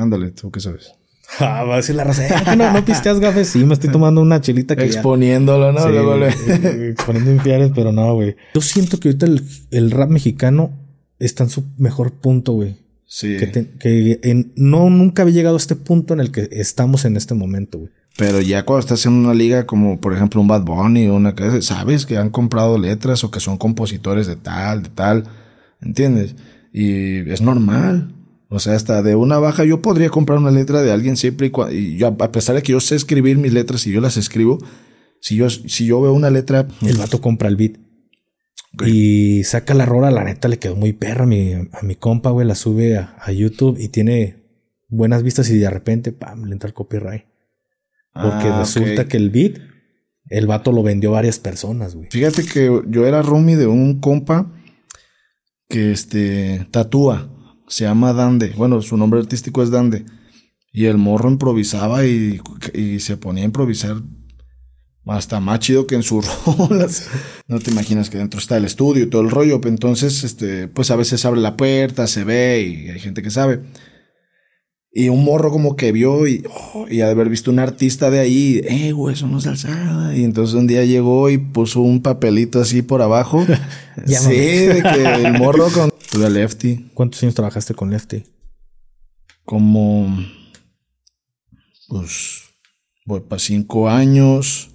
Ándale, ¿tú qué sabes? Ah, va a decir la raza. "Eh, no, no pisteas gafes. Sí, me estoy tomando una chelita que ya- Exponiéndolo, ¿no? Sí, Luego le- exponiendo infieles, pero no, güey. Yo siento que ahorita el, el rap mexicano está en su mejor punto, güey. Sí. Que, te- que en- no nunca había llegado a este punto en el que estamos en este momento, güey. Pero ya cuando estás en una liga como por ejemplo un Bad Bunny o una que sabes que han comprado letras o que son compositores de tal, de tal, ¿entiendes? Y es normal. O sea, hasta de una baja yo podría comprar una letra de alguien siempre y cuando y yo a pesar de que yo sé escribir mis letras y yo las escribo, si yo si yo veo una letra El vato compra el beat. Y saca la rola, la neta le quedó muy perra a mi, a mi compa, güey. La sube a, a YouTube y tiene buenas vistas y de repente, pam, le entra el copyright. Porque Ah, resulta que el beat, el vato lo vendió a varias personas, güey. Fíjate que yo era roomie de un compa que este tatúa, se llama Dande. Bueno, su nombre artístico es Dande. Y el morro improvisaba y, y se ponía a improvisar hasta más chido que en sus rolas. No te imaginas que dentro está el estudio y todo el rollo. Entonces, este, pues a veces abre la puerta, se ve y hay gente que sabe. Y un morro como que vio y, oh, y haber visto un artista de ahí, eh, güey, eso no es alzada. Y entonces un día llegó y puso un papelito así por abajo. sí, de que el morro con... Tuve a Lefty ¿Cuántos años trabajaste con Lefty? como... Pues... Voy para cinco años.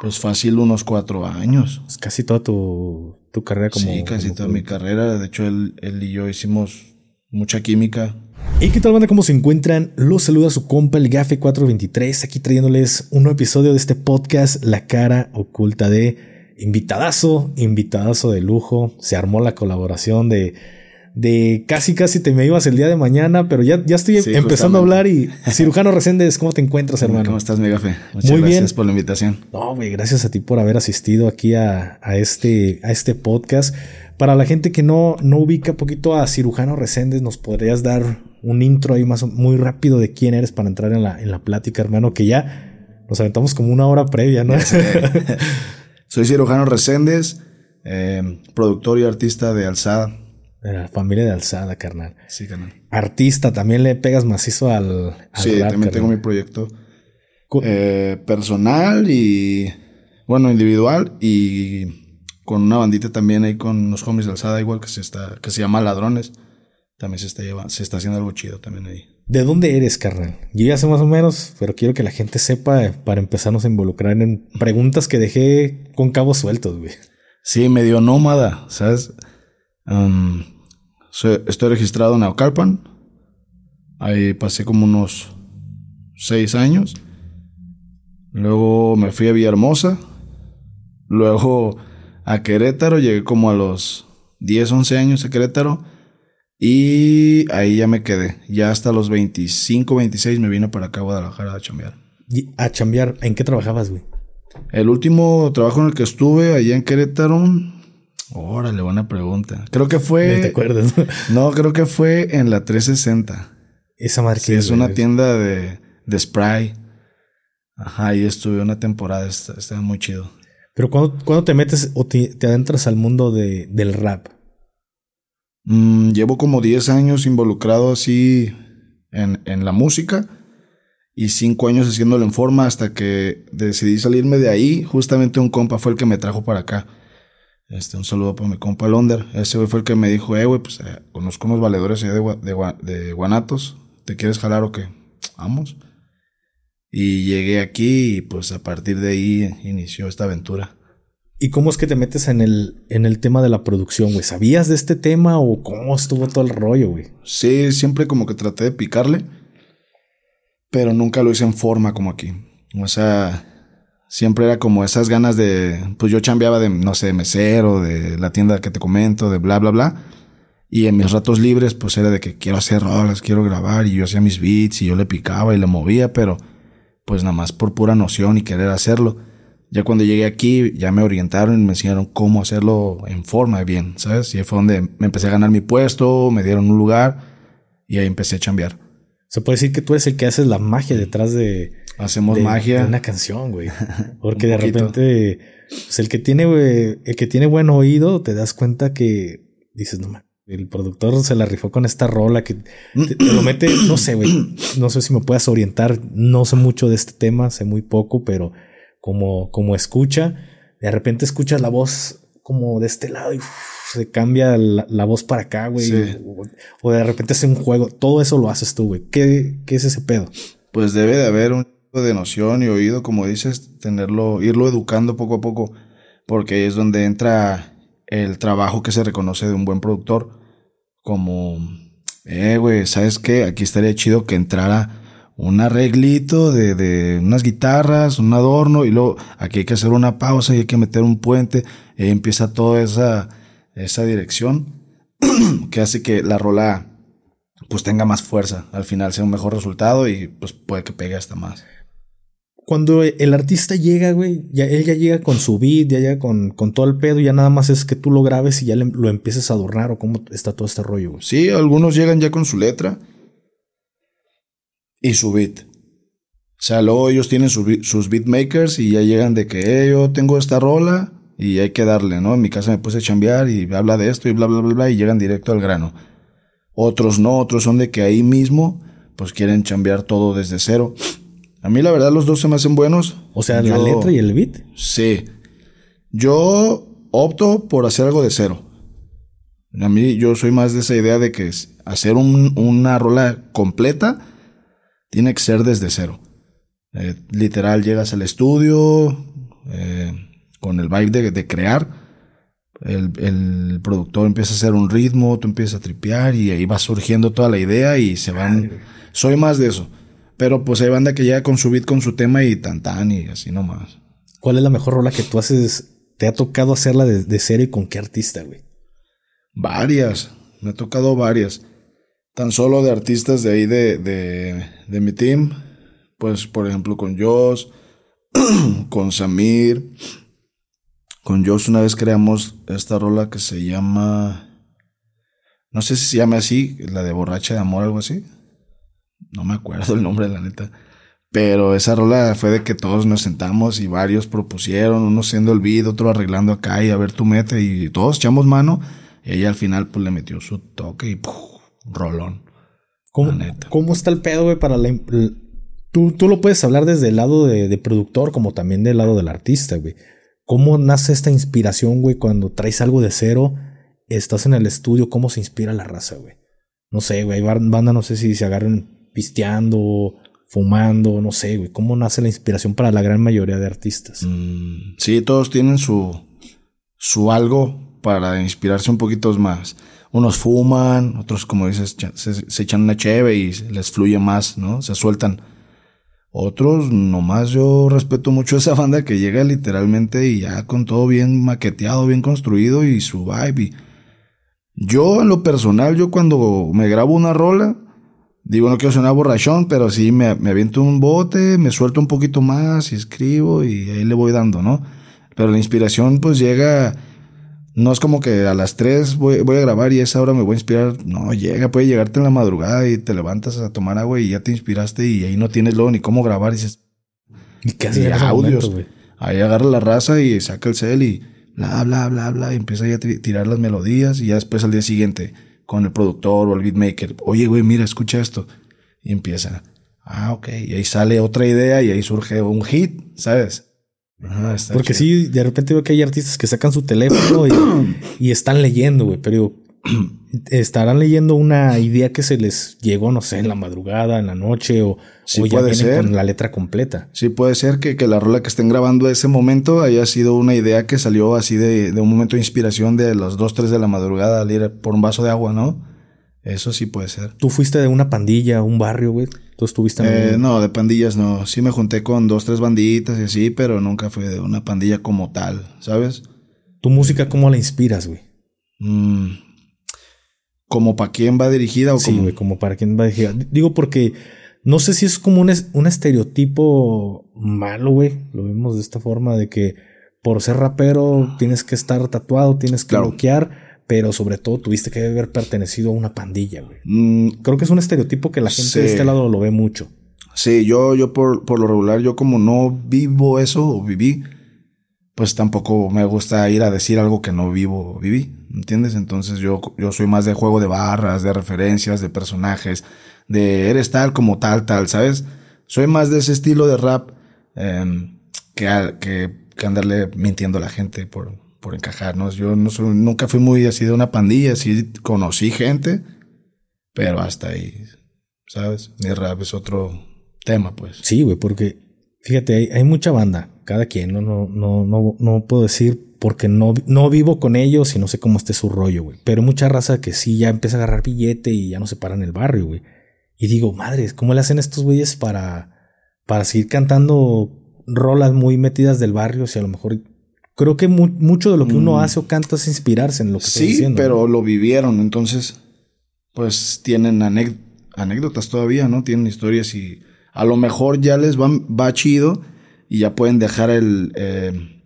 Pues fácil unos cuatro años. Es casi toda tu, tu carrera como. sí, casi como toda mi carrera. De hecho, él, él y yo hicimos mucha química. ¿Y qué tal, banda? ¿Cómo se encuentran? Los saluda su compa, el Gafe 423, aquí trayéndoles un nuevo episodio de este podcast, La cara oculta de invitadazo, invitadazo de lujo. Se armó la colaboración de, de casi, casi te me ibas el día de mañana, pero ya, ya estoy Sí, empezando a hablar. Y cirujano Reséndez, ¿cómo te encuentras, hermano? ¿Cómo estás, mega fe? Muchas Muy gracias bien. por la invitación. No, güey, gracias a ti por haber asistido aquí a, a este, a este podcast. Para la gente que no, no ubica poquito a Cirujano Reséndez, ¿nos podrías dar un intro ahí más muy rápido de quién eres para entrar en la, en la plática, hermano? Que ya nos aventamos como una hora previa, ¿no? Soy cirujano Reséndez, eh, productor y artista de Alzada. De la familia de Alzada, carnal. Sí, canal. Artista, también le pegas macizo al, al Sí, rap, también tengo carnal. mi proyecto eh, personal y, bueno, individual y con una bandita también ahí con los homies de Alzada, igual que se está, que se llama Ladrones. También se está llevando, se está haciendo algo chido también ahí. ¿De dónde eres, carnal? Yo ya más o menos, pero quiero que la gente sepa para empezarnos a involucrar en preguntas que dejé con cabos sueltos, güey. Sí, medio nómada, ¿sabes? Estoy registrado en Naucalpan. Ahí pasé como unos seis años. Luego me fui a Villahermosa. Luego a Querétaro. Llegué como a los 10, 11 años a Querétaro. Y ahí ya me quedé. Ya hasta los 25, 26 me vine para acá a Guadalajara a chambear. Y a chambear, ¿en qué trabajabas, güey? El último trabajo en el que estuve allá en Querétaro. Órale, buena pregunta. Creo que No te fue. acuerdas. No, creo que fue en la 360. Esa marca Sí, es una tienda de, de spray. Ajá, ahí estuve una temporada. está- Estaba muy chido. Pero cuando, cuando te metes o te, te adentras al mundo de, del rap, Mm, llevo como 10 años involucrado así en, en la música. Y 5 años haciéndolo en forma hasta que decidí salirme de ahí. Justamente un compa fue el que me trajo para acá. Este, un saludo para mi compa Londer. Ese fue el que me dijo, eh, güey, pues eh, conozco unos valedores allá de, de, de Guanatos. ¿Te quieres jalar o qué? Vamos. Y llegué aquí y pues a partir de ahí inició esta aventura. ¿Y cómo es que te metes en el, en el tema de la producción, güey? ¿Sabías de este tema o cómo estuvo todo el rollo, güey? Sí, siempre como que traté de picarle, pero nunca lo hice en forma como aquí. O sea, siempre era como esas ganas de, pues yo chambeaba de, no sé, de mesero, de la tienda que te comento, de bla, bla, bla. Y en mis ratos libres, pues era de que quiero hacer rolas, quiero grabar, y yo hacía mis beats, y yo le picaba y le movía, pero pues nada más por pura noción y querer hacerlo. Ya cuando llegué aquí, ya me orientaron y me enseñaron cómo hacerlo en forma bien, ¿sabes? Y ahí fue donde me empecé a ganar mi puesto, me dieron un lugar y ahí empecé a chambear. Se puede decir que tú eres el que haces la magia detrás de, Hacemos de- magia. de una canción, güey. Porque de repente, pues el que tiene, güey, el que tiene buen oído, te das cuenta que dices, no, man, El productor se la rifó con esta rola que te, te lo mete, no sé, güey. No sé si me puedas orientar. No sé mucho de este tema, sé muy poco, pero como, como escucha, de repente escuchas la voz como de este lado y uf, se cambia la, la voz para acá, güey. Sí. O, o de repente hace un juego. Todo eso lo haces tú, güey. ¿Qué, ¿Qué es ese pedo? Pues debe de haber un tipo de noción y oído, como dices, tenerlo, irlo educando poco a poco, porque ahí es donde entra el trabajo que se reconoce de un buen productor, como, eh, güey, ¿sabes qué? Aquí estaría chido que entrara un arreglito de, de unas guitarras, un adorno, y luego aquí hay que hacer una pausa y hay que meter un puente, y ahí empieza toda esa, esa dirección que hace que la rola pues tenga más fuerza, al final sea un mejor resultado y pues puede que pegue hasta más. Cuando el artista llega, güey, ya, él ya llega con su beat, ya llega con, con todo el pedo, ya nada más es que tú lo grabes y ya le- lo empieces a adornar o cómo está todo este rollo, güey. Sí, algunos llegan ya con su letra y su beat. O sea, luego ellos tienen su beat- sus beatmakers y ya llegan de que "Eh, yo tengo esta rola y hay que darle, ¿no? En mi casa me puse a chambear y habla de esto y bla, bla, bla, bla, y llegan directo al grano. Otros no, otros son de que ahí mismo pues quieren chambear todo desde cero. A mí la verdad los dos se me hacen buenos. O sea, la letra y el beat. Sí. Yo opto por hacer algo de cero. A mí yo soy más de esa idea de que hacer un- una rola completa tiene que ser desde cero. Eh, literal, llegas al estudio eh, con el vibe de, de crear. El, el productor empieza a hacer un ritmo, tú empiezas a tripear y ahí va surgiendo toda la idea y se van... Soy más de eso. Pero pues hay banda que llega con su beat, con su tema y tan tan y así nomás. ¿Cuál es la mejor rola que tú haces? ¿Te ha tocado hacerla de, de y con qué artista, güey? Varias, me ha tocado varias. Tan solo de artistas de ahí de, de, de mi team. Pues, por ejemplo, con Joss, con Samir. Con Joss una vez creamos esta rola que se llama... No sé si se llama así, la de Borracha de Amor, algo así. No me acuerdo el nombre, la neta. Pero esa rola fue de que todos nos sentamos y varios propusieron, uno siendo el beat, otro arreglando acá y a ver tu mete y todos echamos mano. Y ella al final pues le metió su toque y ¡puf! Rolón. ¿Cómo, La neta. ¿Cómo está el pedo, güey, para la... Tú, tú lo puedes hablar desde el lado de, de productor como también del lado del artista, güey. ¿Cómo nace esta inspiración, güey, cuando traes algo de cero, estás en el estudio, cómo se inspira la raza, güey? No sé, güey, banda, no sé si se agarran pisteando, fumando, no sé, güey. ¿Cómo nace la inspiración para la gran mayoría de artistas? Mm, sí, todos tienen su, su algo para inspirarse un poquito más. Unos fuman, otros, como dices, se, echan una cheve y les fluye más, ¿no? Se sueltan. Otros, nomás yo respeto mucho esa banda que llega literalmente y ya con todo bien maqueteado, bien construido y su vibe. y- Yo, en lo personal, yo cuando me grabo una rola, digo, no quiero sonar borrachón, pero sí me, me aviento un bote, me suelto un poquito más y escribo y ahí le voy dando, ¿no? Pero la inspiración pues llega, no es como que a las 3 voy, voy a grabar y a esa hora me voy a inspirar, no, llega, puede llegarte en la madrugada y te levantas a tomar agua y ya te inspiraste y ahí no tienes luego ni cómo grabar y dices, ¿Y qué haces audios. momento? Ahí agarra la raza y saca el cel y bla, bla, bla, bla, y empieza ya a ti- tirar las melodías y ya después al día siguiente con el productor o el beatmaker, oye, güey, mira, escucha esto. Y empieza, ah, ok, y ahí sale otra idea y ahí surge un hit, ¿sabes? Está Porque chido. sí, de repente veo que hay artistas que sacan su teléfono y, y están leyendo, güey, pero digo, estarán leyendo una idea que se les llegó, no sé, en la madrugada, en la noche, o, Sí, o ya puede vienen ser. con la letra completa. Sí, puede ser que, que la rola que estén grabando ese momento haya sido una idea que salió así de, de un momento de inspiración de las 2, 3 de la madrugada al ir por un vaso de agua, ¿no? Eso sí puede ser. Tú fuiste de una pandilla, un barrio, güey. Tú estuviste en Eh, un- no, de pandillas no. Sí me junté con dos, tres banditas y así, pero nunca fue de una pandilla como tal, ¿sabes? ¿Tu música cómo la inspiras, güey? Mm, ¿Como para quién va dirigida o Sí, como? güey, como para quién va a decir. Digo porque no sé si es como un, es- un estereotipo malo, güey. Lo vemos de esta forma de que por ser rapero tienes que estar tatuado, tienes que Claro. bloquear, pero sobre todo tuviste que haber pertenecido a una pandilla, güey. Mm, Creo que es un estereotipo que la gente Sí. de este lado lo ve mucho. sí, yo, yo por, por lo regular, yo como no vivo eso o viví, pues tampoco me gusta ir a decir algo que no vivo, viví, ¿entiendes? Entonces yo, yo soy más de juego de barras, de referencias, de personajes, de eres tal como tal, tal, ¿sabes? Soy más de ese estilo de rap em, que, que, que, andarle mintiendo a la gente por, por encajar, ¿no? Yo nunca fui muy así de una pandilla, sí conocí gente, pero hasta ahí, ¿sabes? Mi rap es otro tema, pues. Sí, güey, porque fíjate, hay, hay mucha banda cada quien, no, no, no, no, no puedo decir porque no, no vivo con ellos y no sé cómo esté su rollo, güey. Pero mucha raza que sí ya empieza a agarrar billete y ya no se para en el barrio, güey. Y digo, madres, ¿cómo le hacen estos güeyes para, para seguir cantando rolas muy metidas del barrio? Si a lo mejor creo que mucho de lo que uno mm. hace o canta es inspirarse en lo que sí, diciendo. Sí, pero lo vivieron, entonces, pues tienen anécdotas todavía, ¿no? Tienen historias y a lo mejor ya les va, va chido y ya pueden dejar el, eh,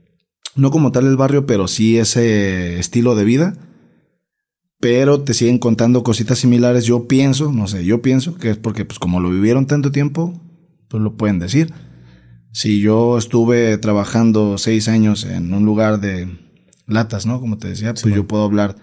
no como tal el barrio, pero sí ese estilo de vida. Pero te siguen contando cositas similares. Yo pienso, no sé, yo pienso que es porque pues como lo vivieron tanto tiempo, pues lo pueden decir. Si yo estuve trabajando seis años en un lugar de latas, ¿no? Como te decía, pues yo puedo hablar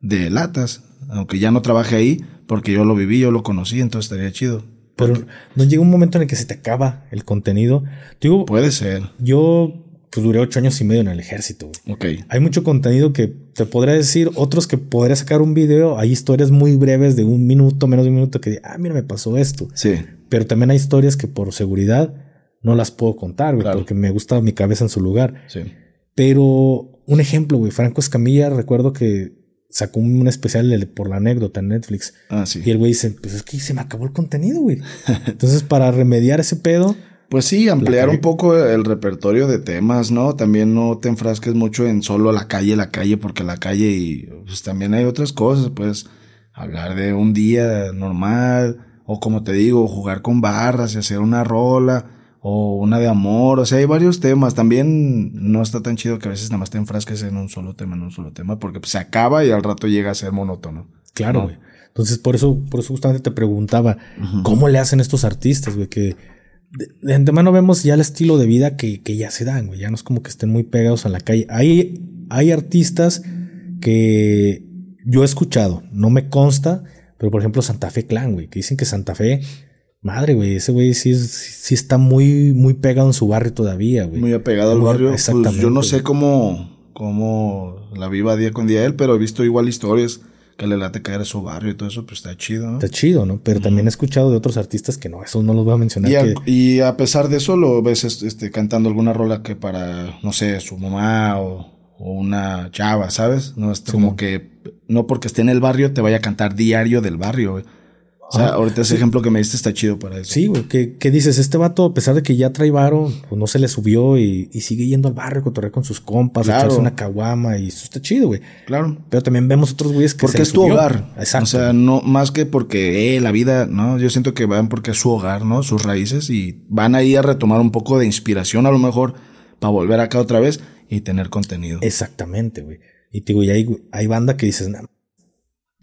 de latas, aunque ya no trabaje ahí, porque yo lo viví, yo lo conocí, entonces estaría chido. Pero no llega un momento en el que se te acaba el contenido. Digo, Puede ser. Yo pues duré ocho años y medio en el ejército. Ok. Hay mucho contenido que te podría decir, otros que podría sacar un video. Hay historias muy breves de un minuto, menos de un minuto que, ah, mira, me pasó esto. Sí. Pero también hay historias que por seguridad no las puedo contar, güey, porque me gusta mi cabeza en su lugar. Sí. Pero un ejemplo, güey, Franco Escamilla, recuerdo que sacó un especial por la anécdota en Netflix. Ah, sí. Y el güey dice, pues es que se me acabó el contenido, güey. Entonces, para remediar ese pedo... Pues sí, ampliar un poco el repertorio de temas, ¿no? También no te enfrasques mucho en solo la calle, la calle, porque la calle y pues también hay otras cosas, pues hablar de un día normal, o como te digo, jugar con barras y hacer una rola, o una de amor, o sea, hay varios temas. También no está tan chido que a veces nada más te enfrasques en un solo tema, en un solo tema, porque pues, se acaba y al rato llega a ser monótono. Claro, güey. Entonces, por eso, por eso justamente te preguntaba, ¿cómo le hacen estos artistas, güey? Que de, antemano vemos ya el estilo de vida que, que, ya se dan, güey. Ya no es como que estén muy pegados a la calle. Hay, hay artistas que yo he escuchado, no me consta, pero por ejemplo Santa Fe Clan, güey, que dicen que Santa Fe Madre, güey, ese güey sí, sí está muy, muy pegado en su barrio todavía, güey. Muy apegado al barrio. Exactamente. Pues yo no sé cómo, cómo la viva día con día él, pero he visto igual historias que le late caer a su barrio y todo eso, pues está chido, ¿no? Está chido, ¿no? Pero también he escuchado de otros artistas que no, eso no los voy a mencionar. Y a, y a pesar de eso, lo ves este, cantando alguna rola que para, no sé, su mamá o, una chava, ¿sabes? No es como que, no porque esté en el barrio te vaya a cantar diario del barrio, güey. O sea, ahorita ese ejemplo que me diste está chido para eso. Sí, güey. ¿Qué, dices? Este vato, a pesar de que ya trae varo, pues no se le subió y, sigue yendo al barrio, cotorrear con sus compas, claro. echarse una caguama y eso está chido, güey. Claro. Pero también vemos otros güeyes que Porque es tu hogar. Exacto. O sea, no más que porque eh, la vida, ¿no? Yo siento que van porque es su hogar, ¿no? Sus raíces y van ahí a retomar un poco de inspiración a lo mejor para volver acá otra vez y tener contenido. Exactamente, güey. Y te digo, y hay, hay banda que dices,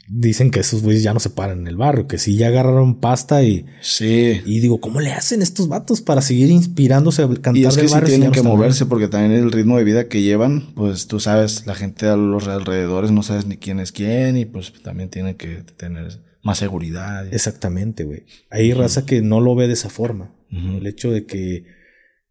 dicen que esos güeyes ya no se paran en el barrio, que sí ya agarraron pasta y. Sí. Y digo, ¿cómo le hacen estos vatos para seguir inspirándose a cantar y es que sí tienen que moverse porque también el ritmo de vida que llevan, pues tú sabes, la gente a los alrededores no sabes ni quién es quién y pues también tienen que tener más seguridad. Exactamente, güey. Hay raza que no lo ve de esa forma. El hecho de que,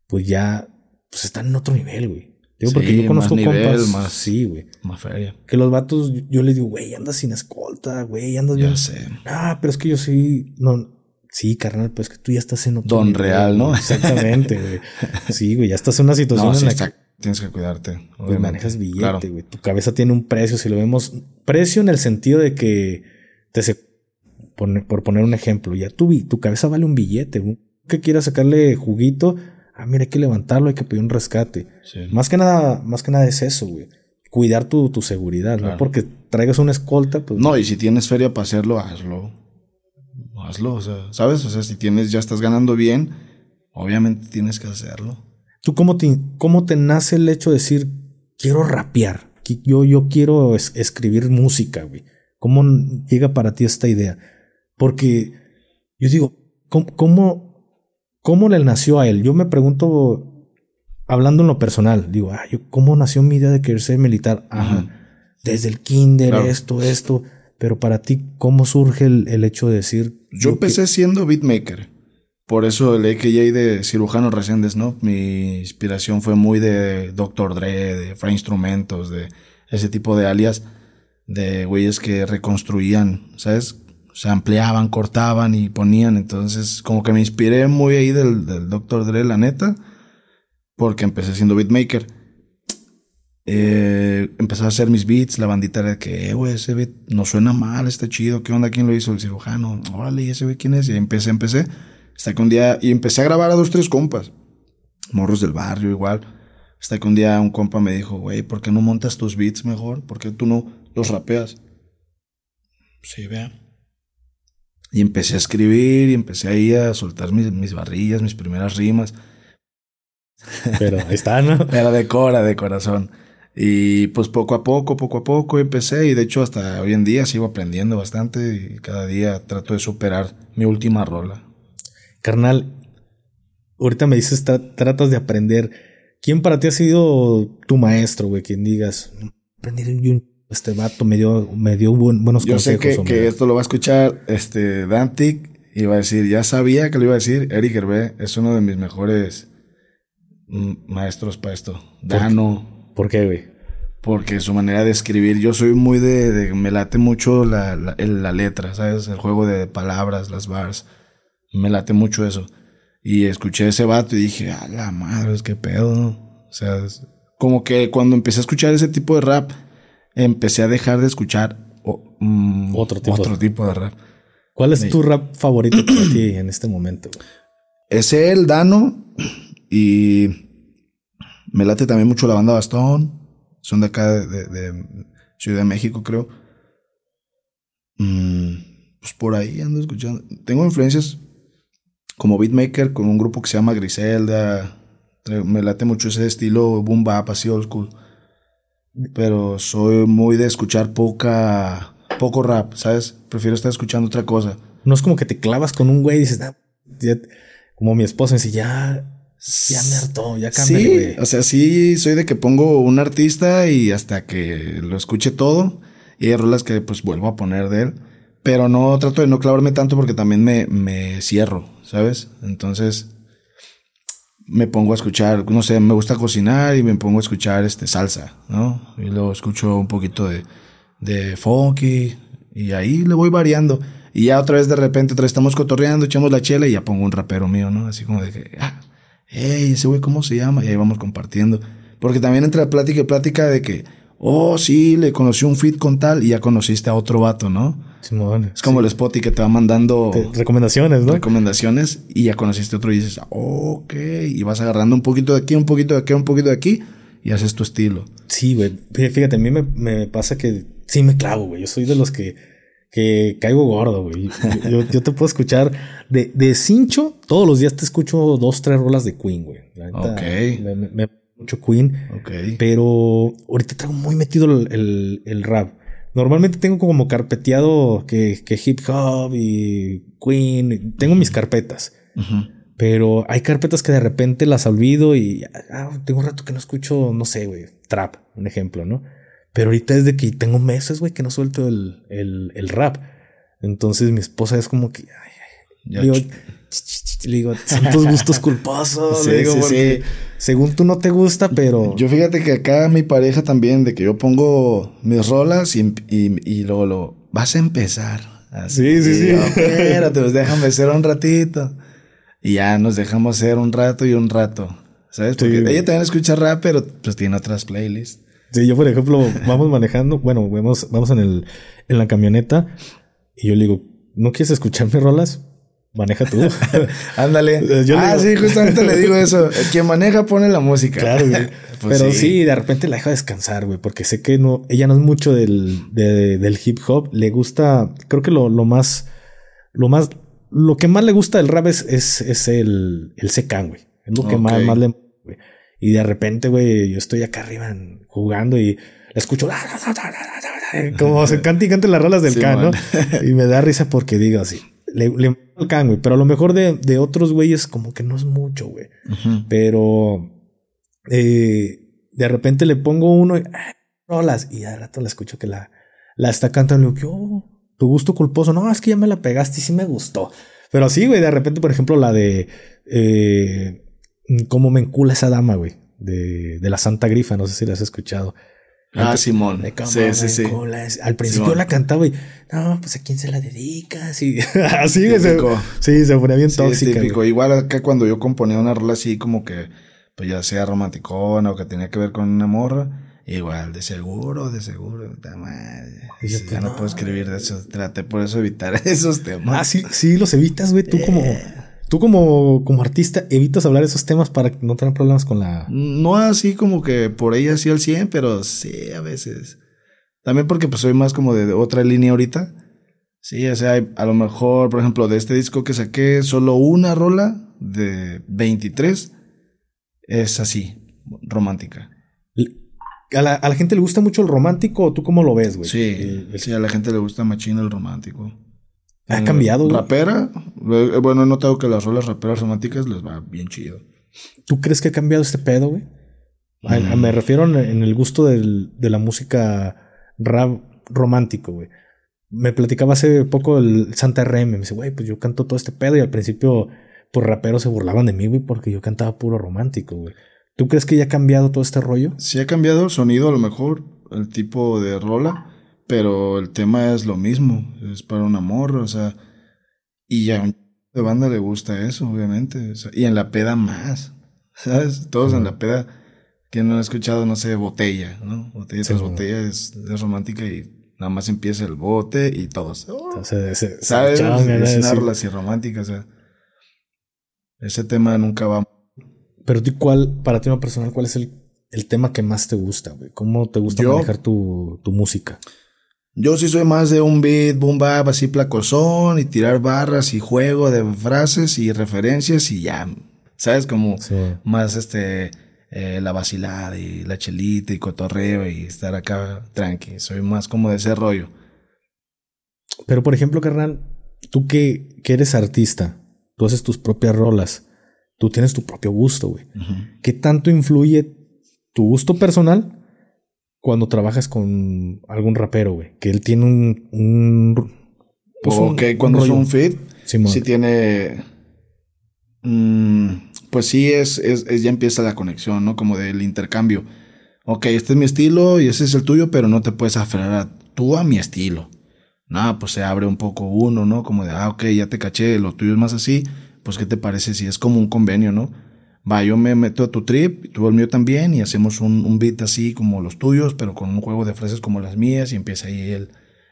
pues ya, pues están en otro nivel, güey. Digo, porque yo conozco compas. Más, sí, güey. Más feria. Que los vatos, yo les digo, güey, andas sin escolta, güey, andas Ya sé. Ah, pero es que yo sí. No, sí, carnal, pero es que tú ya estás en otro Don real, ¿no? Exactamente, güey. Sí, güey, ya estás en una situación en la que. Tienes que cuidarte. Pues manejas billete, güey. Tu cabeza tiene un precio, si lo vemos. Precio en el sentido de que te se. Por, por poner un ejemplo, ya tu, tu cabeza vale un billete. Que quieras sacarle juguito ah, mira, hay que levantarlo, hay que pedir un rescate. Más que nada, más que nada es eso, güey. Cuidar tu, tu seguridad, ¿no? Porque traigas una escolta, pues. No, y si tienes feria para hacerlo, hazlo. Hazlo, o sea, ¿sabes? O sea, si tienes, ya estás ganando bien, obviamente tienes que hacerlo. ¿Tú cómo te, cómo te nace el hecho de decir, quiero rapear? Yo, yo quiero escribir música, güey. ¿Cómo llega para ti esta idea? Porque yo digo, ¿cómo, cómo ¿Cómo le nació a él? Yo me pregunto hablando en lo personal, digo, ah, yo, ¿cómo nació mi idea de querer ser militar? Ajá. Desde el kinder, esto, esto. Pero para ti, ¿cómo surge el, hecho de decir? Yo empecé siendo beatmaker. Por eso el AKJ de cirujano recién ¿no? Mi inspiración fue muy de Dr. Dre, de Fra Instrumentos, de ese tipo de alias, de güeyes que reconstruían, ¿sabes? Se ampliaban, cortaban y ponían. Entonces, como que me inspiré muy ahí del, del Dr. Dre, la neta, porque empecé siendo beatmaker. Eh, empecé a hacer mis beats, la bandita era de que, eh, güey, ese beat no suena mal, está chido, ¿qué onda? ¿Quién lo hizo? El cirujano. Órale, ¿y ese güey quién es? Y empecé, empecé. Hasta que un día, y empecé a grabar a dos, tres compas. Morros del barrio, igual. Hasta que un día un compa me dijo, güey, ¿por qué no montas tus beats mejor? ¿Por qué tú no los rapeas? Sí, vea. Y empecé a escribir y empecé ahí a soltar mis, mis barrillas, mis primeras rimas. Pero ahí está, ¿no? Era de cora, de corazón. Y pues poco a poco, poco a poco empecé y de hecho hasta hoy en día sigo aprendiendo bastante y cada día trato de superar mi última rola. Carnal, ahorita me dices, tratas de aprender. ¿Quién para ti ha sido tu maestro, güey? Quien digas, aprendí este vato me dio, me dio buenos Yo consejos. Yo sé que, esto lo va a escuchar este Dantic y va a decir, ya sabía que lo iba a decir, Eric Hervé es uno de mis mejores mm, maestros para esto. Dano. ¿Por qué, güey? Porque su manera de escribir, yo soy muy de, me late mucho la, la, la letra, ¿sabes? El juego de palabras, las bars me late mucho eso. Y escuché ese vato y dije, a la madre, es que pedo, ¿no? O sea, como que cuando empecé a escuchar ese tipo de rap, empecé a dejar de escuchar mm, otro, tipo, otro tipo de rap. ¿Cuál es tu rap favorito para ti en este momento? Es el Dano y me late también mucho la banda Bastón. Son de acá de, Ciudad de México, creo. Mm, pues por ahí ando escuchando. Tengo influencias como beatmaker con un grupo que se llama Griselda. Me late mucho ese estilo boom bap, así old school. Pero soy muy de escuchar poca, poco rap, ¿sabes? Prefiero estar escuchando otra cosa. No es como que te clavas con un güey y dices, ah, como mi esposa, me dice, ya, ya me hartó, ya cambié, sí, O sea, sí, soy de que pongo un artista y hasta que lo escuche todo. Y hay rolas que pues vuelvo a poner de él. Pero no trato de no clavarme tanto porque también me, me cierro, ¿sabes? Entonces me pongo a escuchar, no sé, me gusta cocinar y me pongo a escuchar este salsa, ¿no? Y luego escucho un poquito de, de funky y ahí le voy variando. Y ya otra vez de repente otra vez estamos cotorreando, echamos la chela y ya pongo un rapero mío, ¿no? Así como de que, ah, hey, ese güey, ¿cómo se llama? Y ahí vamos compartiendo. Porque también entra plática y plática de que, oh, sí, le conocí un fit con tal y ya conociste a otro vato, ¿no? Es como el Spotify que te va mandando recomendaciones, ¿no? Recomendaciones y ya conociste otro y dices, ok, y vas agarrando un poquito de aquí, un poquito de aquí, un poquito de aquí y haces tu estilo. Sí, güey. Fíjate, a mí me, pasa que sí me clavo, güey. Yo soy de los que, que caigo gordo, güey. Yo, te puedo escuchar de, de cincho, todos los días te escucho dos, tres rolas de Queen, güey. Ok. Me, mucho Queen. Ok. Pero ahorita traigo muy metido el, el rap. Normalmente tengo como carpeteado que, que hip hop y Queen. Tengo mis carpetas. Pero hay carpetas que de repente las olvido y ah, tengo un rato que no escucho, no sé, güey, trap, un ejemplo, ¿no? Pero ahorita es de que tengo meses, güey, que no suelto el, el, rap. Entonces mi esposa es como que, le digo, son tus gustos culposos. le digo, sí, según tú no te gusta, pero. Yo fíjate que acá mi pareja también, de que yo pongo mis rolas y, y, luego lo. Vas a empezar. Así, sí, sí, sí. espérate, pues déjame ser un ratito. Y ya nos dejamos ser un rato y un rato. ¿Sabes? Porque ella también escucha rap, pero pues tiene otras playlists. Sí, yo por ejemplo, vamos manejando, bueno, vamos, vamos en el, en la camioneta y yo le digo, ¿no quieres escuchar mis rolas? Maneja tú. Ándale. ah, sí, justamente le digo eso. Quien maneja pone la música. Claro, güey. Pues Pero sí. de repente la deja descansar, güey, porque sé que no, ella no es mucho del, del hip hop. Le gusta, creo que lo, lo, más, lo más, lo que más le gusta del rap es, es, el, el secan, güey. Es lo que más, más le, Y de repente, güey, yo estoy acá arriba jugando y la escucho como se canta y canta las rolas del sí, ¿no? y me da risa porque digo así le, le güey. Pero a lo mejor de, de otros güeyes, como que no es mucho, güey. Pero eh, de repente le pongo uno y ah, rolas y al rato la escucho que la, la está cantando. Le digo, "Oh, tu gusto culposo. No, es que ya me la pegaste y sí me gustó. Pero sí, güey, de repente, por ejemplo, la de eh, cómo me encula esa dama, güey, de, de la Santa Grifa. No sé si la has escuchado. Ah, Antes- Simón. de cómo Sí, sí, sí. es- Al principio Simón. la cantaba y, no, pues a quién se la dedicas. Y así, se, sí, se ponía bien Sí, tóxica. típico. Igual acá cuando yo componía una rola así como que, pues ya sea romanticona o que tenía que ver con una morra, igual, de seguro, de seguro, puta madre. Y yo, Sí, pues, ya no, no, puedo escribir de eso. Traté por eso evitar esos temas. Ah, sí, sí, los evitas, güey. Tú como, tú como, como artista evitas hablar de esos temas para no tener problemas con la. No así como que por ahí así al 100, pero sí, a veces. También porque pues soy más como de, otra línea ahorita. Sí, o sea, a lo mejor, por ejemplo, de este disco que saqué, solo una rola de 23 es así, romántica. A la, a la gente le gusta mucho el romántico, ¿o tú cómo lo ves, güey? Sí, El- el- sí, a la gente le gusta machín el romántico. Ha cambiado. Rapera, bueno, he notado que las rolas raperas románticas les va bien chido. ¿Tú crees que ha cambiado este pedo, güey? Mm. Me refiero en, en el gusto del- de la música rap romántico, güey. Me platicaba hace poco el Santa RM. Me dice, güey, pues yo canto todo este pedo. Y al principio, pues raperos se burlaban de mí, güey, porque yo cantaba puro romántico, güey. ¿Tú crees que ya ha cambiado todo este rollo? Sí ha cambiado el sonido a lo mejor, el tipo de rola, pero el tema es lo mismo, es para un amor, o sea, y a un de banda le gusta eso, obviamente, o sea, y en la peda más, ¿sabes? Todos en la peda, quien no ha escuchado, no sé, botella, ¿no? Botella Sí, tras botella es, es romántica y nada más empieza el bote y todos, ¡oh! Entonces, ¿sabes? Es una así romántica, o sea, ese tema nunca va Pero tú, ¿cuál, para ti, en lo personal, cuál es el, el tema que más te gusta, güey? ¿Cómo te gusta Yo- manejar tu, tu música? Yo sí soy más de un beat, boom bap, así placosón y tirar barras y juego de frases y referencias y ya. ¿Sabes? Como Sí. más este, eh, la vacilada y la chelita y cotorreo y estar acá tranqui. Soy más como de ese rollo. Pero, por ejemplo, carnal, tú que, que eres artista, tú haces tus propias rolas, tú tienes tu propio gusto, güey. ¿Qué tanto influye tu gusto personal cuando trabajas con algún rapero, güey? Que él tiene un... un pues un- ok, cuando es un fit, Simón. sí tiene. mm, pues sí, es, es, es- ya empieza la conexión, ¿no? Como del intercambio. Ok, este es mi estilo y ese es el tuyo, pero no te puedes aferrar a tú a mi estilo. No, pues se abre un poco uno, ¿no? Como de, ah, ok, ya te caché, lo tuyo es más así. Pues, ¿qué te parece si es como un convenio, ¿no? Va, yo me meto a tu trip, tú al mío también, y hacemos un, un beat así como los tuyos, pero con un juego de frases como las mías, y empieza ahí el,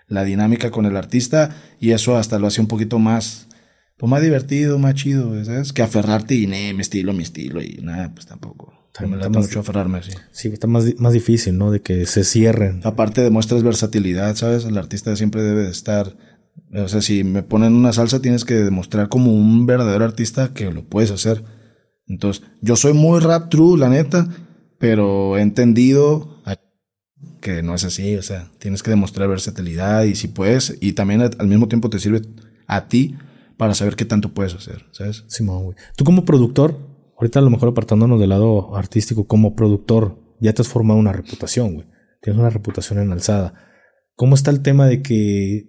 la dinámica con el artista, y eso hasta lo hace un poquito más, pues más divertido, más chido, ¿sabes? Que aferrarte y, ne, mi estilo, mi estilo, y nada, pues tampoco. Me Está late más- mucho aferrarme así. Sí, está más, más difícil, ¿no? De que se cierren. Aparte demuestras versatilidad, ¿sabes? El artista siempre debe de estar, o sea, si me ponen una salsa tienes que demostrar como un verdadero artista que lo puedes hacer. Entonces, yo soy muy rap true, la neta, pero he entendido que no es así, o sea, tienes que demostrar versatilidad y si puedes, y también al mismo tiempo te sirve a ti para saber qué tanto puedes hacer, ¿sabes? Simón, güey. Tú como productor, ahorita a lo mejor apartándonos del lado artístico, como productor, ya te has formado una reputación, güey. Tienes una reputación en alzada. ¿Cómo está el tema de que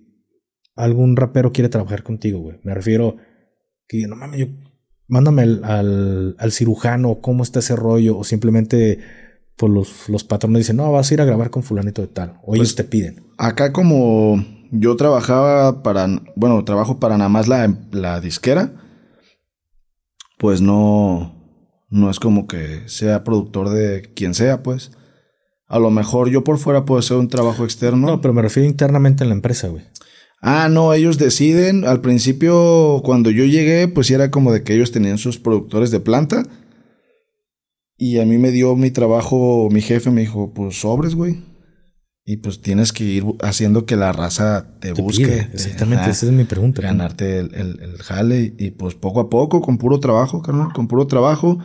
algún rapero quiere trabajar contigo, güey? Me refiero que no mames, yo mándame al, al, al cirujano, cómo está ese rollo, o simplemente pues los, los patrones dicen, no, vas a ir a grabar con fulanito de tal, o ellos Pues- te piden. Acá como yo trabajaba para, bueno, trabajo para nada más la, la disquera, pues no, no es como que sea productor de quien sea, pues. A lo mejor yo por fuera puedo hacer un trabajo externo. No, pero me refiero internamente en la empresa, güey. Ah, no, ellos deciden. Al principio, cuando yo llegué, pues era como de que ellos tenían sus productores de planta. Y a mí me dio mi trabajo, mi jefe me dijo, pues sobres, güey. Y pues tienes que ir haciendo que la raza te, Te busque. pide, Exactamente, Ajá, esa es mi pregunta. ganarte el, el, el jale. Y pues poco a poco, con puro trabajo, carnal, con puro trabajo,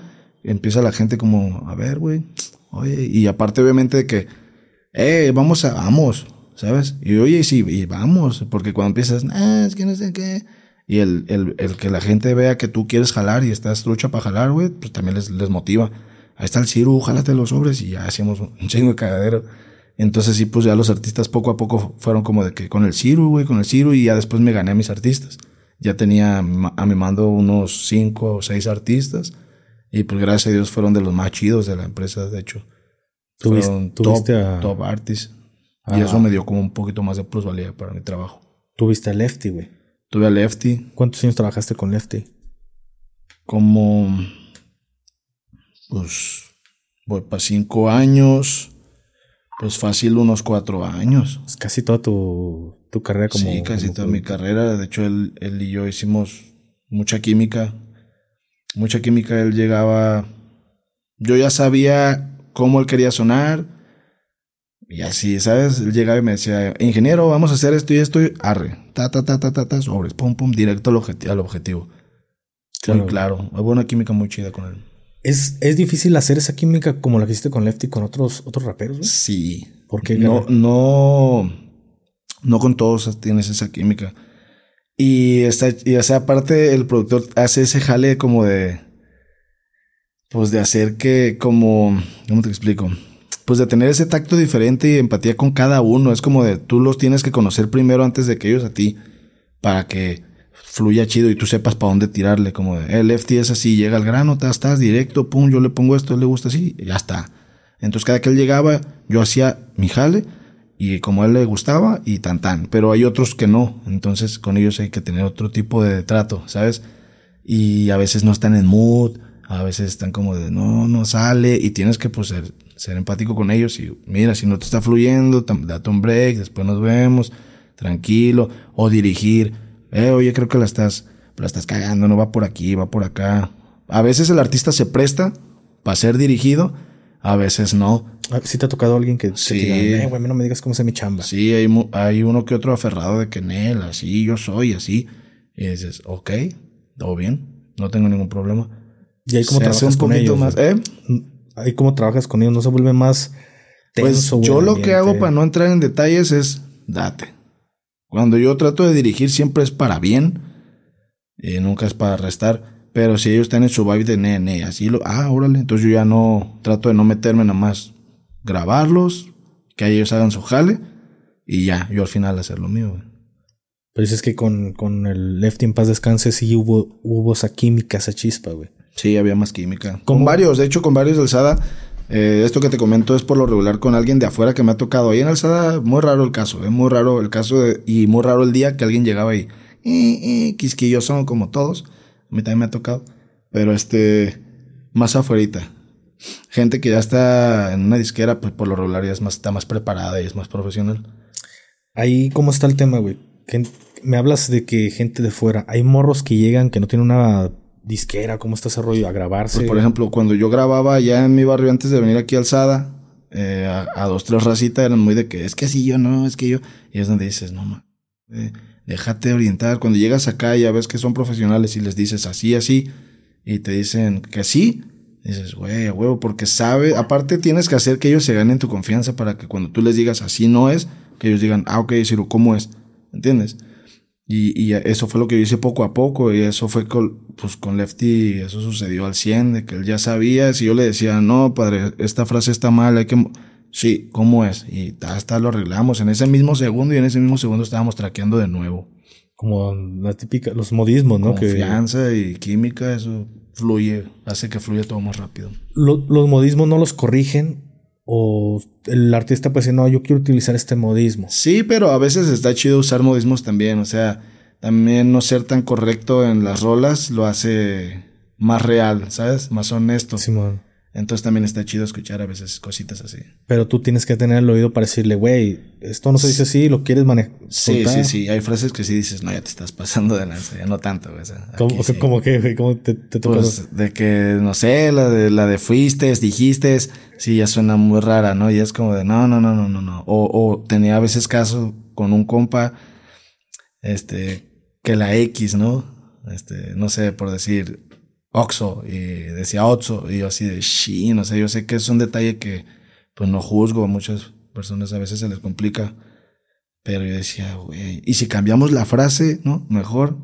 empieza la gente como, a ver, güey, oye. Y aparte, obviamente, de que, eh, vamos a, vamos, ¿sabes? Y oye, sí, y vamos, porque cuando empiezas, ah, es que no sé qué. Y el, el, el que la gente vea que tú quieres jalar y estás trucha para jalar, güey, pues también les, les motiva. ahí está el Ciru, jálate los sobres y ya hacíamos un chingo de cagadero. Entonces sí, pues ya los artistas poco a poco fueron como de que con el Ciru, güey, con el Ciru y ya después me gané a mis artistas. Ya tenía a mi mando unos cinco o seis artistas y pues gracias a Dios fueron de los más chidos de la empresa, de hecho. ¿Tuviste, top, a... top artists. Y eso me dio como un poquito más de plusvalía para mi trabajo. Tuviste a Lefty, güey. Tuve a Lefty. ¿Cuántos años trabajaste con Lefty? Como. Pues. Voy para cinco años. Pues fácil unos cuatro años. Es casi toda tu, tu carrera como. Sí, casi como toda mi carrera. De hecho, él, él y yo hicimos mucha química. Mucha química. Él llegaba. Yo ya sabía cómo él quería sonar. Y así, ¿sabes? Él llegaba y me decía, ingeniero, vamos a hacer esto y esto. Y arre. Ta, ta, ta, ta, ta, ta, sobres. Pum, pum, directo al, objeti al objetivo. Claro. Muy claro. Hubo una química muy chida con él. ¿Es, es difícil hacer esa química como la que hiciste con Lefty con otros, otros raperos? Sí. ¿Por qué? No, no, no con todos tienes esa química. Y, está, y o sea, aparte el productor hace ese jale como de, pues de hacer que como, ¿cómo te explico? Pues de tener ese tacto diferente y empatía con cada uno. Es como de, tú los tienes que conocer primero antes de que ellos a ti, para que fluya chido y tú sepas para dónde tirarle. Como de, el lefty es así, llega al grano, estás, estás directo, pum, yo le pongo esto, él le gusta así, ya está. Entonces cada que él llegaba, yo hacía mi jale y como a él le gustaba y tan tan. Pero hay otros que no. Entonces con ellos hay que tener otro tipo de trato, ¿sabes? Y a veces no están en mood, a veces están como de no, no sale y tienes que pues ser empático con ellos y mira, si no te está fluyendo, date un break, después nos vemos, tranquilo, o dirigir, eh, oye, creo que la estás, la estás cagando, no va por aquí, va por acá. A veces el artista se presta para ser dirigido, a veces no. ¿Sí te ha tocado alguien que, Sí. te diga, eh, güey, no me digas cómo es mi chamba? Sí, hay, hay uno que otro aferrado de que en él, así yo soy, así. Y dices, ok, todo bien, no tengo ningún problema. Y ahí hace trabajas un con poquito ellos. más? ¿eh? Ahí cómo trabajas con ellos, no se vuelve más Pues tenso, güey, yo lo que hago para no entrar en detalles es date. Cuando yo trato de dirigir siempre es para bien, y nunca es para restar. Pero si ellos están en su vibe de nene, así lo, ah, órale, entonces yo ya no trato de no meterme nada más grabarlos, que ellos hagan su jale y ya, yo al final hacer lo mío. güey. Pero dices que con, con el Lefty en paz descanse sí hubo, hubo esa química, esa chispa, güey. Sí, había más química. Con varios, de hecho, con varios de Alzada. eh, esto que te comento es por lo regular con alguien de afuera que me ha tocado. Ahí en Alzada, muy raro el caso, eh, muy raro el caso de- y muy raro el día que alguien llegaba y eh, eh, quisquilloso como todos. A mí también me ha tocado. Pero este, más afuerita. Gente que ya está en una disquera, pues por lo regular ya es más, está más preparada y es más profesional. Ahí, ¿cómo está el tema, güey? Me hablas de que gente de fuera, hay morros que llegan que no tienen una disquera, ¿cómo está ese rollo? A grabarse. Pues, por ejemplo, cuando yo grababa allá en mi barrio antes de venir aquí Alzada, eh, a, dos, tres racitas eran muy de que es que sí, yo no, es que yo. Y es donde dices, no, ma, eh, déjate orientar. Cuando llegas acá y ya ves que son profesionales y les dices así, así, y te dicen que sí, dices, güey, huevo, porque sabe, aparte tienes que hacer que ellos se ganen tu confianza para que cuando tú les digas así no es, que ellos digan, ah, ok, Ciro, ¿cómo es? ¿Entiendes? Y, y eso fue lo que yo hice poco a poco. Y eso fue con, pues con Lefty, eso sucedió al 100, de que él ya sabía. Si yo le decía, no, padre, esta frase está mal, hay que. mo-". Sí, ¿cómo es? Y hasta lo arreglamos. En ese mismo segundo y en ese mismo segundo estábamos traqueando de nuevo. Como la típica, los modismos, ¿no? Que Confianza y química, eso fluye, hace que fluya todo más rápido. lo- los modismos no los corrigen o el artista puede decir, no, yo quiero utilizar este modismo. Sí, pero a veces está chido usar modismos también. O sea, también no ser tan correcto en las rolas lo hace más real, ¿sabes? Más honesto. Simón. Entonces también está chido escuchar a veces cositas así. Pero tú tienes que tener el oído para decirle, güey, esto no se dice así, lo quieres manejar. Sí, sí, sí. Hay frases que sí dices, no, ya te estás pasando de lanza, ya no tanto, güey. O sea, ¿Cómo, sí. ¿cómo que, güey? ¿Cómo te, te? Pues de que, no sé, la de, la de fuiste, dijiste, sí, ya suena muy rara, ¿no? Y es como de, no, no, no, no, no, no. O, o tenía a veces caso con un compa, este, que la X, ¿no? Este, no sé, por decir, Oxo, y decía Oxo, y yo así de, sí, no sé, yo sé que es un detalle que, pues no juzgo, a muchas personas a veces se les complica, pero yo decía, güey, y si cambiamos la frase, ¿no? Mejor,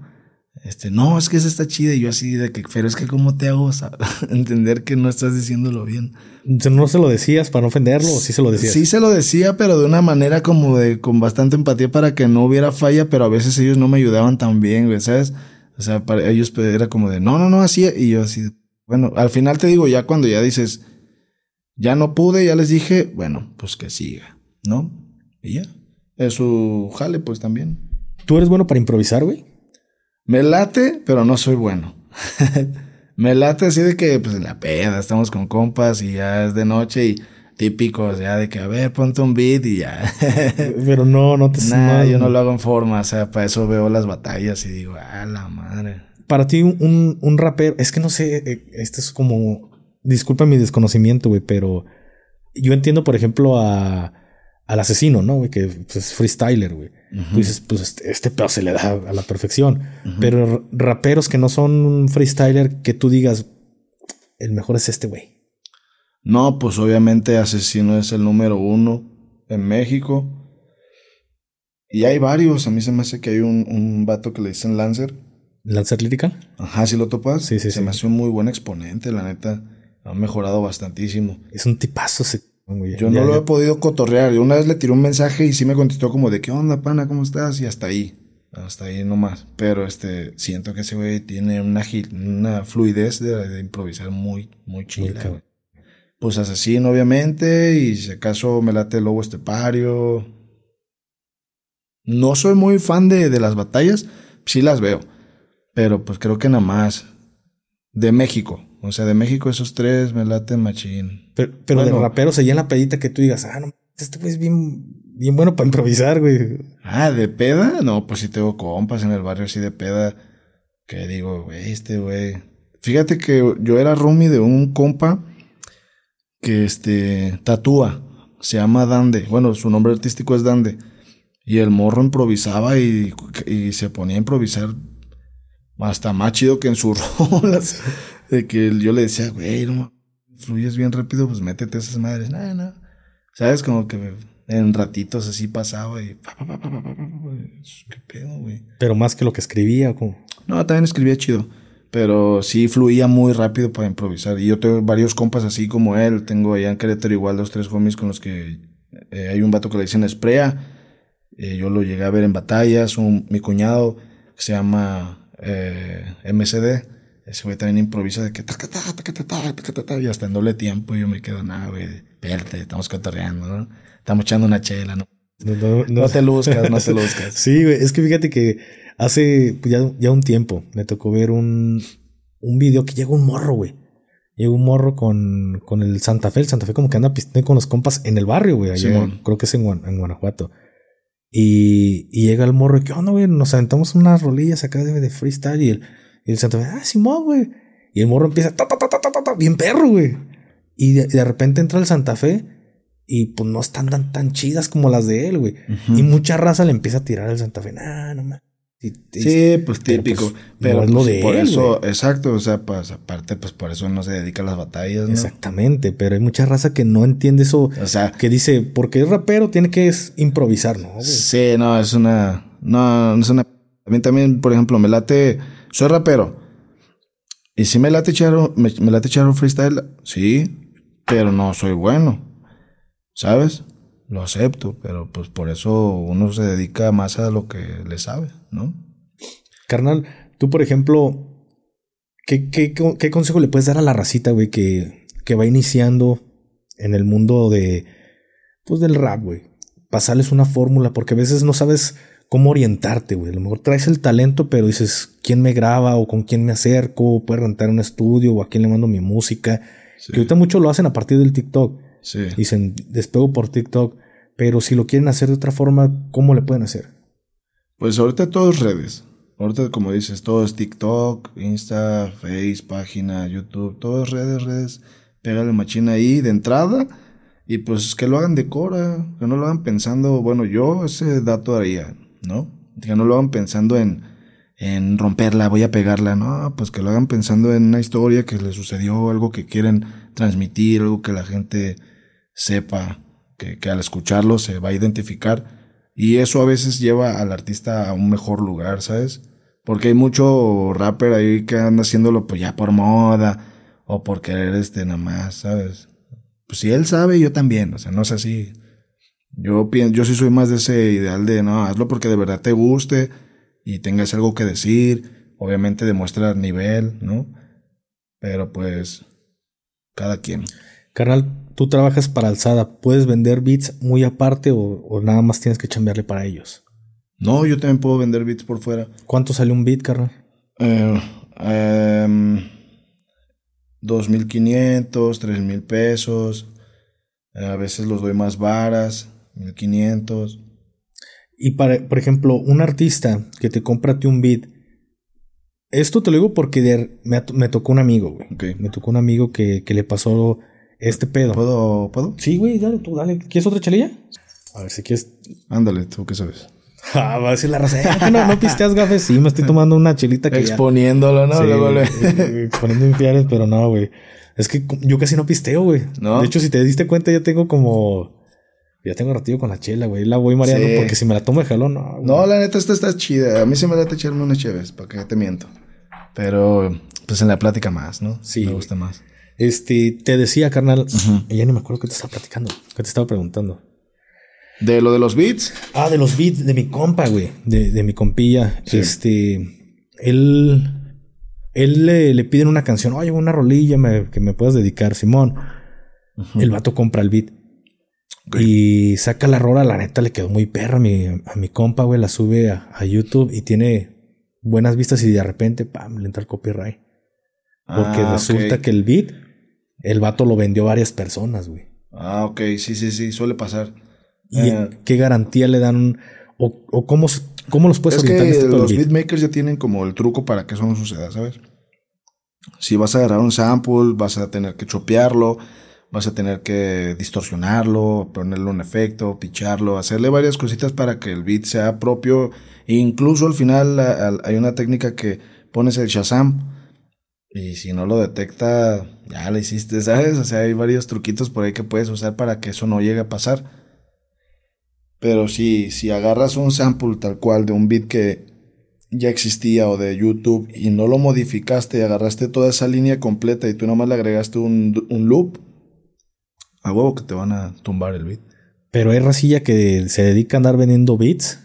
Este, no, es que esa está chida. Y yo así de que, pero es que cómo te hago entender que no estás diciéndolo bien. ¿No se lo decías para no ofenderlo o sí se lo decías? Sí se lo decía, pero de una manera como de, con bastante empatía para que no hubiera falla, pero a veces ellos no me ayudaban tan bien, güey, ¿sabes? O sea, para ellos era como de, no, no, no, así. Y yo así, bueno, al final te digo, ya cuando ya dices, ya no pude, ya les dije, bueno, pues que siga, ¿no? Y ya. Es su jale, pues también. ¿Tú eres bueno para improvisar, güey? Me late, pero no soy bueno. me late así de que, pues en la peda, estamos con compas y ya es de noche y típicos, ya de que, a ver, ponte un beat y ya. pero no, no te Nah, yo no lo hago en forma, o sea, para eso veo las batallas y digo, ah, la madre. Para ti, un, un rapero, es que no sé, eh, este es como, disculpa mi desconocimiento, güey, pero yo entiendo, por ejemplo, a al asesino, ¿no? Güey, que pues, es freestyler, güey. Tú dices, pues este, este, pedo se le da a la perfección. Pero raperos que no son freestyler, que tú digas, el mejor es este güey. No, pues obviamente Asesino es el número uno en México. Y hay varios. A mí se me hace que hay un, un vato que le dicen Lancer. ¿Lancer lírica? Ajá, si lo topas. Sí, sí, se me hace un muy buen exponente, la neta. Ha mejorado bastantísimo. Es un tipazo, se yo no lo he podido cotorrear. Yo una vez le tiré un mensaje y sí me contestó como de qué onda, pana, ¿cómo estás? Y hasta ahí. Hasta ahí nomás. Pero este, siento que ese güey tiene una, una fluidez de, improvisar muy, muy chida. Pues asesino, obviamente. Y si acaso me late el lobo estepario. No soy muy fan de, de las batallas. Sí las veo. Pero pues creo que nada más. De México. O sea, de México esos tres me laten machín. Pero, pero de raperos allá en la pedita que tú digas, ah, no, este güey es bien, bien bueno para improvisar, güey. Ah, ¿de peda? No, pues sí tengo compas en el barrio así de peda. Que digo, güey, este güey. Fíjate que yo era roomie de un compa que este tatúa. Se llama Dande. Bueno, su nombre artístico es Dande. Y el morro improvisaba y, y se ponía a improvisar hasta más chido que en sus rolas. De que yo le decía, güey, no fluyes bien rápido, pues métete a esas madres. No, no. ¿Sabes? Como que en ratitos así pasaba y. ¿Qué pedo, güey? Pero más que lo que escribía, como. No, también escribía chido. Pero sí fluía muy rápido para improvisar. Y yo tengo varios compas así como él. Tengo allá en Querétaro igual dos, tres homies con los que eh, hay un vato que le dicen Esprea. Eh, yo lo llegué a ver en batallas. Un, mi cuñado que se llama eh, MCD ese güey también improvisa de que y hasta en doble tiempo yo me quedo, nada, güey, espérate, estamos cotorreando, ¿no? Estamos echando una chela, ¿no? No, te luzcas, no te luzcas. sí, güey, es que fíjate que hace pues, ya, ya un tiempo me tocó ver un, un video que llega un morro, güey. Llega un morro con, con el Santa Fe. El Santa Fe como que anda pisteando con los compas en el barrio, güey. creo que es en, Guanajuato. Y, y, llega el morro y ¿qué onda, güey? Nos aventamos unas rolillas acá de, de freestyle y el y el Santa Fe, ah, Simón, güey. Y el morro empieza, ta, ta, ta, ta, ta, ta, bien perro, güey. Y de, repente entra el Santa Fe y pues no están tan, tan chidas como las de él, güey. Y mucha raza le empieza a tirar al Santa Fe. Nah, no más. Sí, pues típico. Pero, pues, lo de por eso, exacto, o sea, pues aparte, pues por eso no se dedica a las batallas, ¿no? Exactamente, pero hay mucha raza que no entiende eso. O sea, que dice, porque es rapero, tiene que improvisar, ¿no? Sí, no, es una, no, es una. A mí también, por ejemplo, me late soy rapero. Y si me late echar, me, late echar un freestyle, sí, pero no soy bueno. ¿Sabes? Lo acepto, pero pues por eso uno se dedica más a lo que le sabe, ¿no? Carnal, tú por ejemplo, ¿qué, qué, qué consejo le puedes dar a la racita, güey, que, que va iniciando en el mundo de, pues del rap, güey? Pasarles una fórmula, porque a veces no sabes cómo orientarte, güey. A lo mejor traes el talento, pero dices, ¿quién me graba o con quién me acerco? ¿Puedo rentar un estudio o a quién le mando mi música? Que ahorita muchos lo hacen a partir del TikTok. Sí. Dicen, despego por TikTok. Pero si lo quieren hacer de otra forma, ¿cómo le pueden hacer? Pues ahorita todo es redes. Ahorita, como dices, todo es TikTok, Insta, Face, página, YouTube, todo es redes, redes. Pégale machina ahí de entrada. Y pues que lo hagan de cora, que no lo hagan pensando, bueno, yo ese dato haría. ¿no? Que no lo hagan pensando en, en romperla, voy a pegarla, no, pues que lo hagan pensando en una historia que le sucedió, algo que quieren transmitir, algo que la gente sepa, que, que al escucharlo se va a identificar. Y eso a veces lleva al artista a un mejor lugar, ¿sabes? Porque hay mucho rapper ahí que anda haciéndolo pues ya por moda o por querer este nada más, ¿sabes? Pues si él sabe, yo también, o sea, no es así. Yo pienso, yo sí soy más de ese ideal de no, hazlo porque de verdad te guste y tengas algo que decir. Obviamente demuestra nivel, ¿no? Pero pues, cada quien. Carnal, tú trabajas para Alzada. ¿Puedes vender beats muy aparte o, o nada más tienes que chambearle para ellos? No, yo también puedo vender beats por fuera. ¿Cuánto sale un beat, carnal? Eh, em, 2.500, 3.000 pesos. A veces los doy más varas, 1.500. Y para, por ejemplo, un artista que te ti un beat. Esto te lo digo porque de- me, me tocó un amigo, güey. Ok. Me tocó un amigo que, que le pasó este pedo. ¿Puedo? ¿Puedo? Sí, güey, dale, tú, dale. ¿Quieres otra chelilla? A ver si quieres. Ándale, tú qué sabes. Ah, va a decir la raza. "Eh, ¿qué no, no pisteas gafes. Sí, me estoy tomando una chelita que ya- Exponiéndolo, ¿no? Sí, Luego le- exponiendo infieles, pero no, güey. Es que yo casi no pisteo, güey. ¿No? De hecho, si te diste cuenta, ya tengo como. Ya tengo ratillo con la chela, güey. La voy mareando Sí. porque si me la tomo de jalón, no. güey. No, la neta, esta está chida. A mí se me late echarme unas chéves, para que te miento. Pero, pues en la plática más, ¿no? Sí, Me gusta más. Este, te decía, carnal. y Ya ni me acuerdo qué te estaba platicando. ¿Qué te estaba preguntando? De lo de los beats. Ah, de los beats de mi compa, güey. De, de mi compilla. Sí. Este. Él. Él le, le piden una canción. Oye, una rolilla me- que me puedas dedicar, Simón. El vato compra el beat. Y saca la rola, la neta le quedó muy perra a mi, a mi compa, güey. La sube a, a YouTube y tiene buenas vistas y de repente, pam, le entra el copyright. Porque Ah, resulta que el beat, el vato lo vendió a varias personas, güey. Ah, ok, sí, sí, sí, suele pasar. ¿Y Eh, qué garantía le dan? ¿O, o cómo, cómo los puedes es orientar en que este los beatmakers ya tienen como el truco para que eso no suceda, ¿sabes? Si vas a agarrar un sample, vas a tener que chopearlo, vas a tener que distorsionarlo, ponerle un efecto, picharlo, hacerle varias cositas para que el beat sea propio. E incluso al final a- hay una técnica que pones el Shazam y si no lo detecta, ya lo hiciste, ¿sabes? O sea, hay varios truquitos por ahí que puedes usar para que eso no llegue a pasar. Pero si, si agarras un sample tal cual de un beat que ya existía o de YouTube y no lo modificaste y agarraste toda esa línea completa y tú nomás le agregaste un, un loop, a huevo que te van a tumbar el beat. Pero hay racilla que se dedica a andar vendiendo beats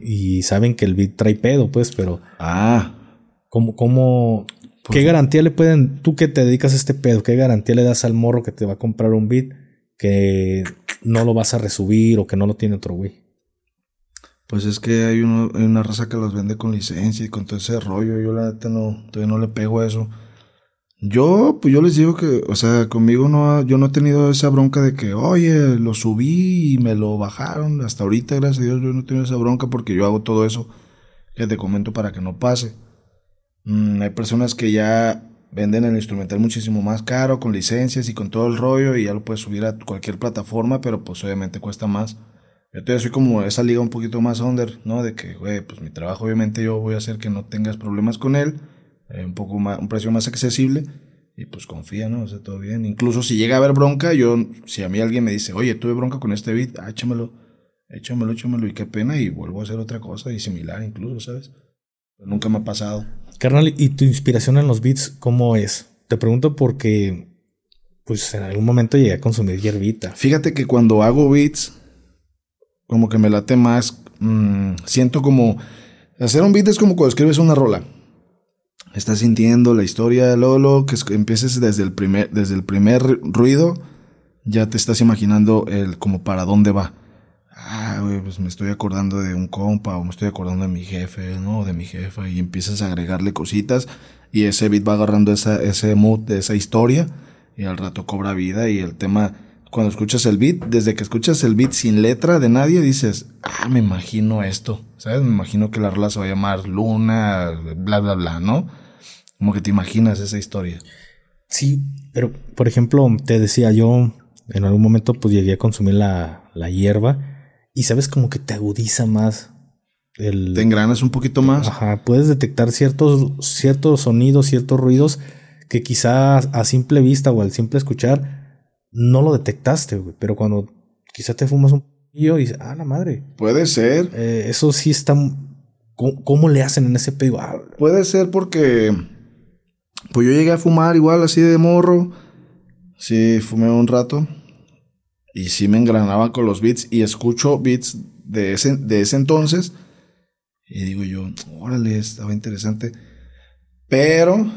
y saben que el beat trae pedo, pues, pero Ah, ¿cómo, cómo, Pues qué garantía le pueden, tú que te dedicas a este pedo, qué garantía le das al morro que te va a comprar un beat que no lo vas a resubir o que no lo tiene otro güey? pues es que hay, uno, hay una raza que los vende con licencia y con todo ese rollo. Yo la neta no, todavía no le pego a eso. Yo, pues yo les digo que, o sea, conmigo no, yo no he tenido esa bronca de que, oye, lo subí y me lo bajaron. Hasta ahorita, gracias a Dios, yo no he tenido esa bronca porque yo hago todo eso que te comento para que no pase. Mm, hay personas que ya venden el instrumental muchísimo más caro, con licencias y con todo el rollo, y ya lo puedes subir a cualquier plataforma, pero pues obviamente cuesta más. Yo todavía soy como esa liga un poquito más under, ¿no? De que, güey, pues mi trabajo obviamente yo voy a hacer que no tengas problemas con él, eh, un poco más, un precio más accesible, y pues confía, ¿no? O sea, todo bien. Incluso si llega a haber bronca, yo, si a mí alguien me dice, oye, tuve bronca con este beat, ah, échamelo, échamelo, échamelo, y qué pena, y vuelvo a hacer otra cosa, y similar incluso, ¿sabes? Pero nunca me ha pasado. Carnal, ¿y tu inspiración en los beats cómo es? Te pregunto porque, pues en algún momento llegué a consumir hierbita. Fíjate que cuando hago beats, como que me late más. mm, siento como. Hacer un beat es como cuando escribes una rola. Estás sintiendo la historia, luego, luego que es- empieces desde el primer, desde el primer ruido, ya te estás imaginando el como para dónde va. Ah, güey, pues me estoy acordando de un compa o me estoy acordando de mi jefe, ¿no? De mi jefa y empiezas a agregarle cositas y ese beat va agarrando esa, ese mood de esa historia y al rato cobra vida y el tema, cuando escuchas el beat, desde que escuchas el beat sin letra de nadie, dices, ah, me imagino esto, ¿sabes? Me imagino que la rola se va a llamar Luna, bla, bla, bla, ¿no? Como que te imaginas esa historia. Sí, pero por ejemplo, te decía yo, en algún momento pues llegué a consumir la, la hierba y sabes como que te agudiza más el... Te engranas un poquito más. Ajá, puedes detectar ciertos, ciertos sonidos, ciertos ruidos que quizás a simple vista o al simple escuchar no lo detectaste, güey. Pero cuando quizás te fumas un poquillo y dices, ah, la madre. Puede ser. eh, eso sí está ¿Cómo, le hacen en ese pedo? Ah, Puede ser porque. Pues yo llegué a fumar igual así de morro. Sí, fumé un rato. Y sí me engranaba con los beats. Y escucho beats de ese, de ese entonces. Y digo yo, órale, estaba interesante. Pero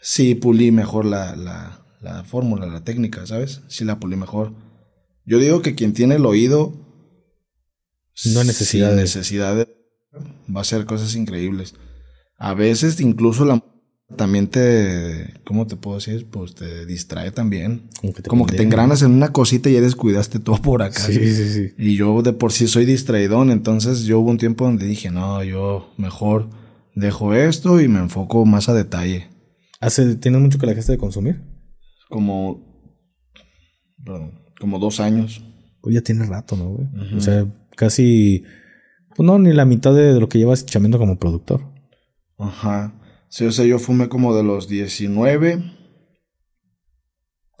sí pulí mejor la, la, la fórmula, la técnica, ¿sabes? Sí la pulí mejor. Yo digo que quien tiene el oído. No necesidad de. necesidad de. Va a hacer cosas increíbles. A veces incluso la también te, ¿cómo te puedo decir? Pues te distrae también. Como que te, engranas en una cosita y ya descuidaste todo por acá. Sí, sí, sí. Y yo de por sí soy distraidón, entonces yo hubo un tiempo donde dije, no, yo mejor dejo esto y me enfoco más a detalle. ¿Hace, ¿Tienes mucho que la dejaste de consumir? Como, perdón, como dos años. Pues ya tiene rato, ¿no, güey? O sea, casi, pues no, ni la mitad de lo que llevas chamendo como productor. Ajá. Sí, o sea, yo fumé como de los 19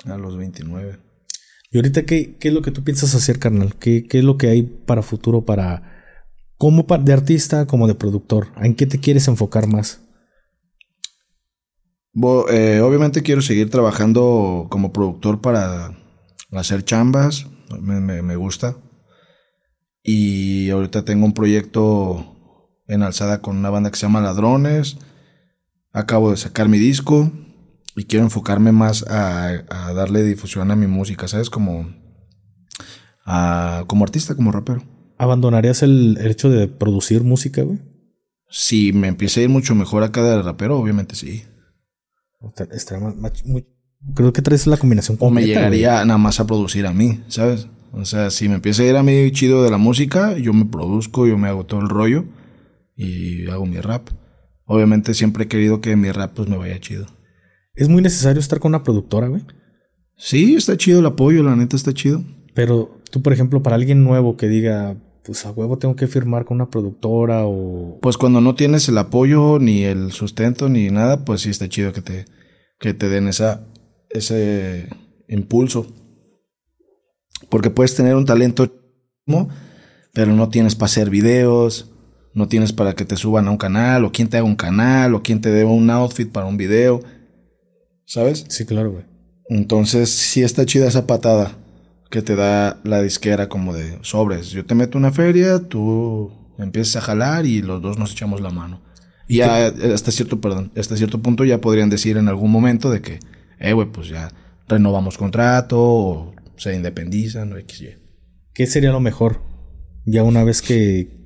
a los 29. ¿Y ahorita qué, qué es lo que tú piensas hacer, carnal? ¿Qué, ¿Qué, es lo que hay para futuro, para... como de artista, como de productor? ¿En qué te quieres enfocar más? eh, obviamente quiero seguir trabajando como productor para hacer chambas. Me, me, me gusta. Y ahorita tengo un proyecto en alzada con una banda que se llama Ladrones acabo de sacar mi disco y quiero enfocarme más a, darle difusión a mi música, ¿sabes? Como, como artista, como rapero. ¿Abandonarías el, hecho de producir música, güey? Si me empieza a ir mucho mejor acá de rapero, obviamente sí. creo que traes la combinación completa, O me llegaría nada más a producir a mí, ¿sabes? O sea, si me empieza a ir a mí chido de la música, yo me produzco, yo me hago todo el rollo y hago mi rap. Obviamente siempre he querido que mi rap pues me vaya chido. ¿Es muy necesario estar con una productora, güey? Sí, está chido el apoyo, la neta está chido. Pero tú, por ejemplo, para alguien nuevo que diga, pues a huevo tengo que firmar con una productora o... Pues cuando no tienes el apoyo, ni el sustento, ni nada, pues sí está chido que te, que te den esa, ese impulso. Porque puedes tener un talento, pero no tienes para hacer videos, no tienes para que te suban a un canal, o quien te haga un canal, o quien te dé un outfit para un video. ¿Sabes? Sí, claro, güey. Entonces, sí está chida esa patada que te da la disquera como de sobres. Yo te meto una feria, tú empiezas a jalar y los dos nos echamos la mano. Y ya hasta cierto, perdón, hasta cierto punto ya podrían decir en algún momento de que, eh, güey, pues ya renovamos contrato o se independizan o XY. ¿Qué sería lo mejor? Ya una vez que,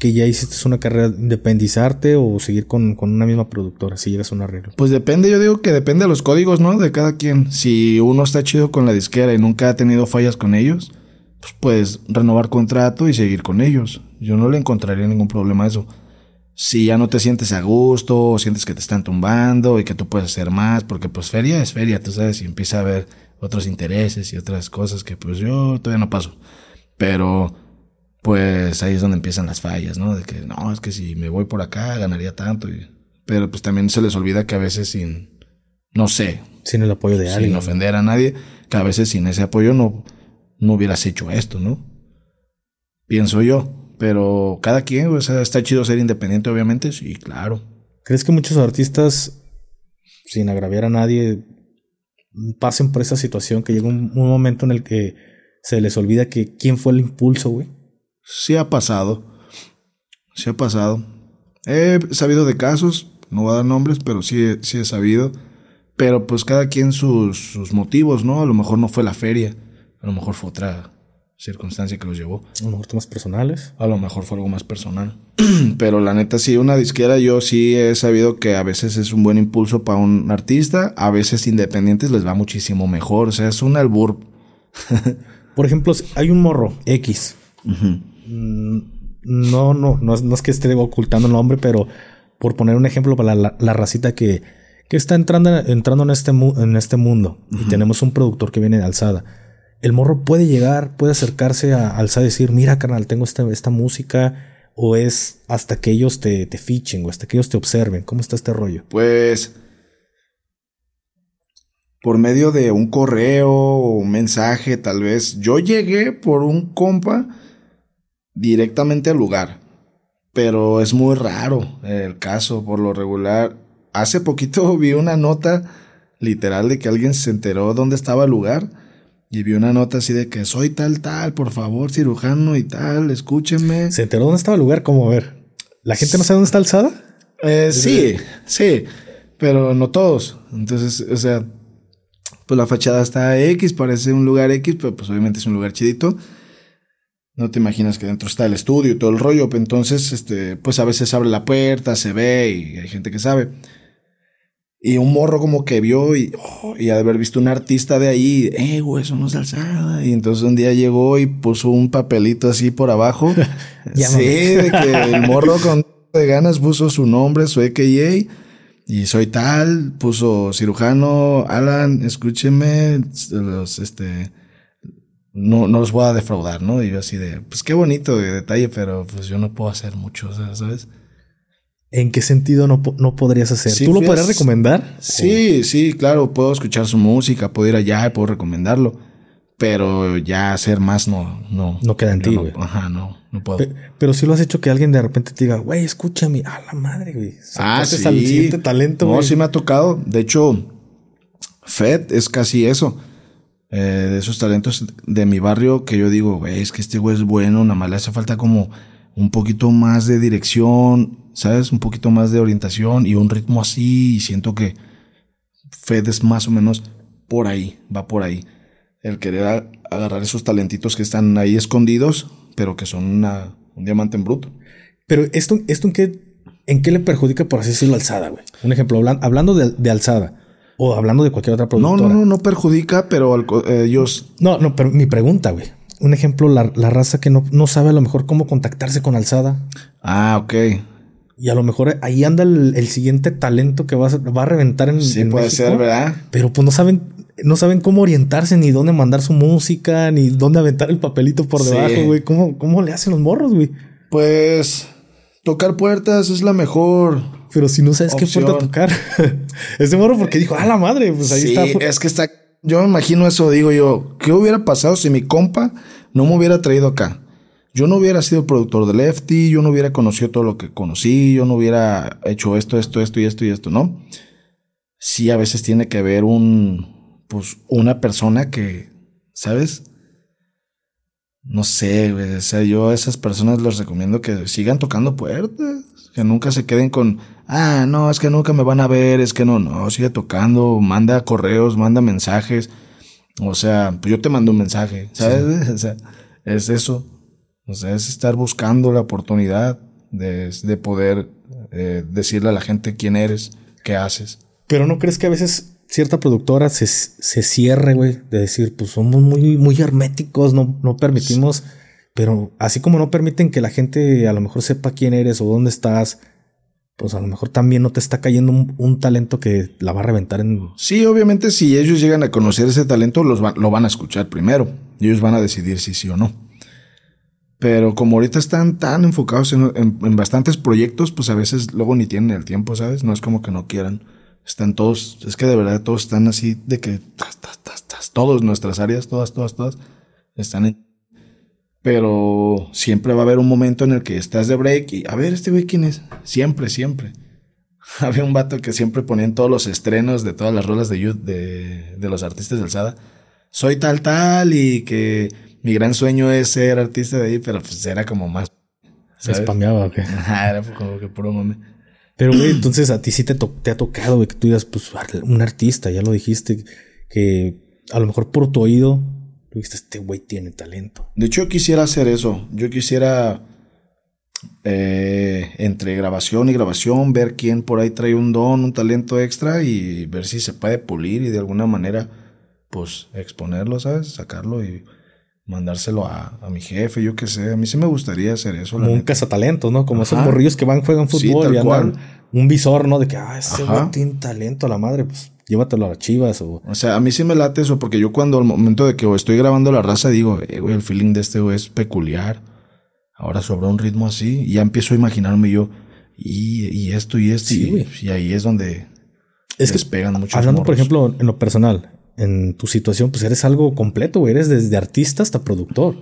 que ya hiciste una carrera, independizarte o seguir con, una misma productora si llegas a un arreglo? Pues depende, yo digo que depende de los códigos, ¿no? De cada quien. Si uno está chido con la disquera y nunca ha tenido fallas con ellos, pues puedes renovar contrato y seguir con ellos. Yo no le encontraría ningún problema a eso. Si ya no te sientes a gusto o sientes que te están tumbando y que tú puedes hacer más, porque pues feria es feria, tú sabes, y empieza a haber otros intereses y otras cosas que pues yo todavía no paso. Pero pues ahí es donde empiezan las fallas, ¿no? De que no, es que si me voy por acá ganaría tanto. pero pues también se les olvida que a veces sin, no sé. Sin el apoyo de alguien. Sin ofender a nadie, que a veces sin ese apoyo no, no hubieras hecho esto, ¿no? Pienso yo. Pero cada quien, o sea, está chido ser independiente, obviamente, sí, claro. ¿Crees que muchos artistas, sin agraviar a nadie, pasen por esa situación que llega un, un momento en el que se les olvida que quién fue el impulso, güey? Sí ha pasado. Sí ha pasado. He sabido de casos, no voy a dar nombres, pero sí, sí he sabido. Pero pues cada quien sus, sus motivos, ¿no? A lo mejor no fue la feria, a lo mejor fue otra circunstancia que los llevó. A lo mejor temas personales. A lo mejor fue algo más personal. Pero la neta, sí, una disquera yo sí he sabido que a veces es un buen impulso para un artista, a veces independientes les va muchísimo mejor. O sea, es un albur. Por ejemplo, hay un morro X. Mm, no, no, no, es que esté ocultando el nombre, pero por poner un ejemplo para la, racita que, que, está entrando, entrando en, este en este mundo y tenemos un productor que viene de alzada. El morro puede llegar, puede acercarse a alzada y decir, mira, carnal, tengo esta, esta música, o es hasta que ellos te, te fichen, o hasta que ellos te observen. ¿Cómo está este rollo? Pues por medio de un correo o un mensaje, tal vez. Yo llegué por un compa directamente al lugar. pero es muy raro el caso, por lo regular. Hace poquito vi una nota literal de que alguien se enteró dónde estaba el lugar y vi una nota así de que soy tal, tal, por favor, cirujano y tal, escúcheme. ¿Se enteró dónde estaba el lugar? ¿Cómo a ver? ¿La gente no sabe dónde está alzada? Eh, sí, sí, pero no todos. Entonces, o sea, pues la fachada está X, parece un lugar X, pero pues obviamente es un lugar chidito. No te imaginas que dentro está el estudio y todo el rollo. Entonces, este, pues a veces abre la puerta, se ve y hay gente que sabe. Y un morro como que vio y, oh, y haber visto un artista de ahí, eh, güey, eso no es alzada. Y entonces un día llegó y puso un papelito así por abajo. sí, de que el morro con de ganas puso su nombre, su EKA. Y soy tal, puso cirujano, Alan, escúcheme, los, este, no, no los voy a defraudar, ¿no? Y yo así de, pues qué bonito de detalle, pero pues yo no puedo hacer mucho, ¿sabes? ¿En qué sentido no, no podrías hacer? ¿Tú lo podrías recomendar? Sí, sí, claro, puedo escuchar su música, puedo ir allá y puedo recomendarlo. Pero ya hacer más no, no. No queda en ti, güey. ajá, no, no puedo. Pero, si lo has hecho que alguien de repente te diga, güey, escúchame, a la madre, güey. Ah, sí. talento, No, sí me ha tocado. De hecho, Fed es casi eso. Eh, de esos talentos de mi barrio que yo digo, güey, es que este güey es bueno, nada más le hace falta como un poquito más de dirección, ¿sabes? Un poquito más de orientación y un ritmo así. Y siento que Fed es más o menos por ahí, va por ahí. El querer agarrar esos talentitos que están ahí escondidos, pero que son una, un diamante en bruto. Pero esto, esto en qué, en qué le perjudica, por así decirlo, alzada, güey. Un ejemplo, hablando de, alzada. O hablando de cualquier otra productora. No, no, no, no perjudica, pero eh, ellos. No, no, pero mi pregunta, güey un ejemplo, la, raza que no, no, sabe a lo mejor cómo contactarse con Alzada. Ah, ok. Y a lo mejor ahí anda el, siguiente talento que va a, va a reventar en, sí, puede ser, ¿verdad? Pero pues no saben, no saben cómo orientarse, ni dónde mandar su música, ni dónde aventar el papelito por debajo, güey. ¿Cómo, ¿Cómo le hacen los morros, güey? Pues tocar puertas es la mejor. Pero si no sabes qué puerta tocar. Ese morro porque dijo, ah, la madre, pues ahí sí, está. Es que está yo me imagino eso, digo yo, ¿qué hubiera pasado si mi compa no me hubiera traído acá? Yo no hubiera sido productor de Lefty, yo no hubiera conocido todo lo que conocí, yo no hubiera hecho esto, esto, esto y esto y esto, ¿no? Sí, a veces tiene que haber un, pues, una persona que, ¿sabes? No sé, o sea, yo a esas personas les recomiendo que sigan tocando puertas, que nunca se queden con, ah, no, es que nunca me van a ver, es que no, no, sigue tocando, manda correos, manda mensajes. O sea, pues yo te mando un mensaje, ¿sabes? O sea, es eso. O sea, es estar buscando la oportunidad de, de poder eh, decirle a la gente quién eres, qué haces. Pero ¿no crees que a veces cierta productora se, se cierre, güey? De decir, pues somos muy, muy herméticos, no, no permitimos... Pero así como no permiten que la gente a lo mejor sepa quién eres o dónde estás, pues a lo mejor también no te está cayendo un, talento que la va a reventar en... Sí, obviamente si ellos llegan a conocer ese talento, los lo van a escuchar primero. Ellos van a decidir si sí o no. Pero como ahorita están tan enfocados en, bastantes proyectos, pues a veces luego ni tienen el tiempo, ¿sabes? No es como que no quieran. Están todos, es que de verdad todos están así de que, todos nuestras áreas, todas, todas, todas, están en pero siempre va a haber un momento en el que estás de break y a ver, este güey quién es. Siempre, siempre. Había un vato que siempre ponía en todos los estrenos de todas las rolas de youth de, de los artistas de alzada. Soy tal, tal y que mi gran sueño es ser artista de ahí, pero pues era como más. Se spameaba, ¿o qué? era como que puro mame. Pero, güey, entonces a ti sí te, te ha tocado, güey, que tú digas, pues, un artista, ya lo dijiste, que a lo mejor por tu oído este güey tiene talento. De hecho, yo quisiera hacer eso. Yo quisiera, eh, entre grabación y grabación, ver quién por ahí trae un don, un talento extra y ver si se puede pulir y de alguna manera, pues, exponerlo, ¿sabes? Sacarlo y mandárselo a, mi jefe, yo qué sé. A mí sí me gustaría hacer eso. Como un cazatalento, ¿no? Como esos borrillos que van, juegan fútbol y andan un visor, ¿no? De que, ah, ese güey tiene talento a la madre, pues llévatelo a las chivas o... O sea, a mí sí me late eso porque yo cuando al momento de que estoy grabando la raza digo, eh, güey, el feeling de este güey es peculiar. Ahora sobra un ritmo así y ya empiezo a imaginarme yo y, esto y esto y, ahí es donde es que pegan mucho. Hablando, por ejemplo, en lo personal, en tu situación, pues eres algo completo, güey. Eres desde artista hasta productor.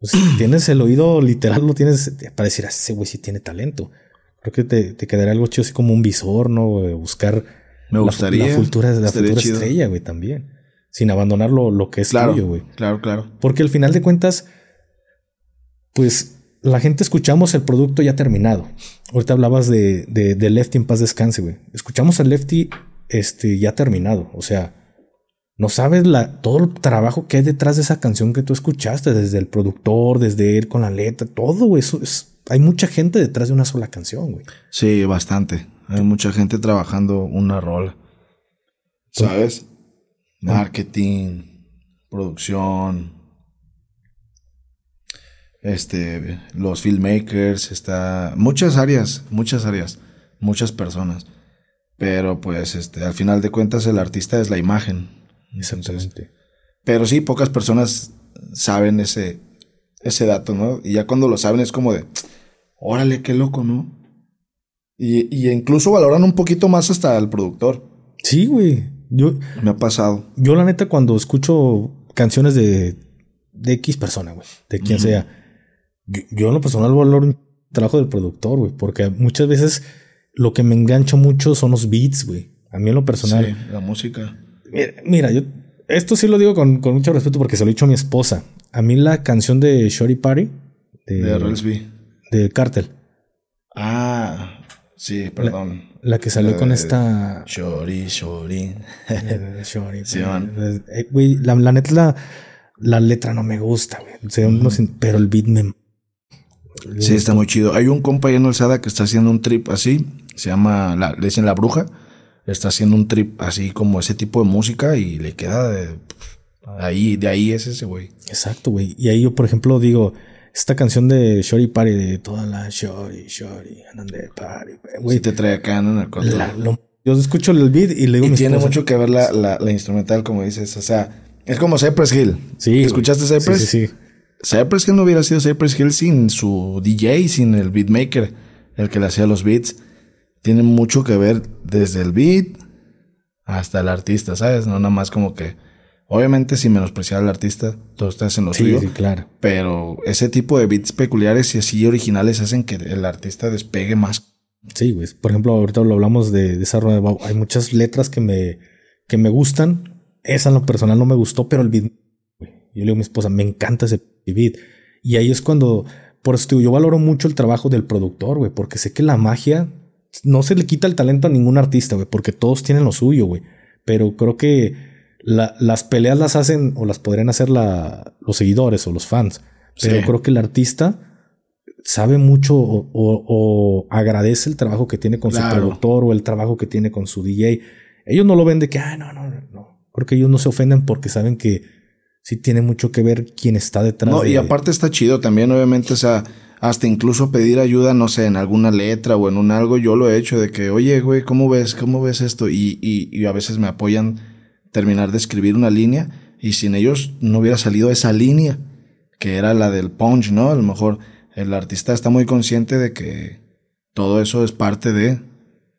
Pues, tienes el oído literal, lo tienes para decir, ah, ese güey sí tiene talento. Creo que te, te quedaría algo chido así como un visor, ¿no? Buscar Me gustaría, la, futura, la futura estrella, güey, también. Sin abandonar lo, lo que es Claro, tuyo, güey. claro, claro. Porque al final de cuentas, pues la gente escuchamos el producto ya terminado. Ahorita hablabas de, de, de Lefty en paz descanse, güey. Escuchamos al Lefty este, ya terminado. O sea, no sabes la, todo el trabajo que hay detrás de esa canción que tú escuchaste, desde el productor, desde él con la letra, todo, güey. Eso es, hay mucha gente detrás de una sola canción, güey. Sí, bastante. Hay mucha gente trabajando una rola. ¿Sabes? Marketing, producción, este, los filmmakers, está, muchas áreas, muchas áreas, muchas personas. Pero pues, este, al final de cuentas el artista es la imagen. Entonces, pero sí, pocas personas saben ese, ese dato, ¿no? Y ya cuando lo saben es como de, órale, qué loco, ¿no? Y, y incluso valoran un poquito más hasta al productor. Sí, güey. Yo, Me ha pasado. yo la neta cuando escucho canciones de, de X persona, güey, de quien sea, yo, yo en lo personal valoro un trabajo del productor, güey, porque muchas veces lo que me engancha mucho son los beats, güey. A mí en lo personal. Sí, la música. Mira, mira, yo esto sí lo digo con, con mucho respeto porque se lo he dicho a mi esposa. A mí la canción de Shorty Party de, De Relsby. de Cartel, Ah, sí, perdón. la que salió La con de- esta Shori, Shori. Shorty Sí, man. Eh, güey, la, la neta la, la letra no me gusta, güey. O sea, no pero el beat me Sí, está muy chido. Hay un compa ahí en Alzada que está haciendo un trip así. Se llama, la, le dicen La Bruja. Está haciendo un trip así como ese tipo de música y le queda de, ahí, de ahí es ese güey. Exacto, güey. Y ahí yo, por ejemplo, digo, esta canción de Shorty Party, de toda la Shorty, Shorty, andan de party, güey. Sí te trae acá ¿no? en el control. La- lo- yo escucho el beat y le digo Y tiene esposa, mucho que ver la, la, la instrumental, como dices. O sea, es como Cypress Hill. Sí. ¿Escuchaste Cypress? Sí, sí, sí. Cypress Hill no hubiera sido Cypress Hill sin su DJ, sin el beatmaker, el que le hacía los beats. Tiene mucho que ver desde el beat hasta el artista, ¿sabes? No nada más como que, obviamente sin menospreciar al artista, todos estás en lo Sí, suyo, sí, claro. pero ese tipo de beats peculiares y así originales hacen que el artista despegue más. Sí, güey. Por ejemplo, ahorita lo hablamos de, de esa Hay muchas letras que me, que me gustan. Esa en lo personal no me gustó, pero el beat, güey. Yo le digo a mi esposa, me encanta ese beat. Y ahí es cuando, por eso digo, yo valoro mucho el trabajo del productor, güey, porque sé que la magia no se le quita el talento a ningún artista, güey, porque todos tienen lo suyo, güey. Pero creo que la- las peleas las hacen o las podrían hacer la, los seguidores o los fans. Pero Sí. creo que el artista sabe mucho o, o- o agradece el trabajo que tiene con su productor o el trabajo que tiene con su DJ. Ellos no lo ven de que, ah, no, no, no. Creo que ellos no se ofenden porque saben que sí tiene mucho que ver quién está detrás. No, de- y aparte está chido también, obviamente, o sea, hasta incluso pedir ayuda, no sé, en alguna letra o en un algo, yo lo he hecho de que, oye, güey, ¿cómo ves? ¿Cómo ves esto? Y, y, y a veces me apoyan terminar de escribir una línea y sin ellos no hubiera salido esa línea, que era la del punch, ¿no? A lo mejor el artista está muy consciente de que todo eso es parte de,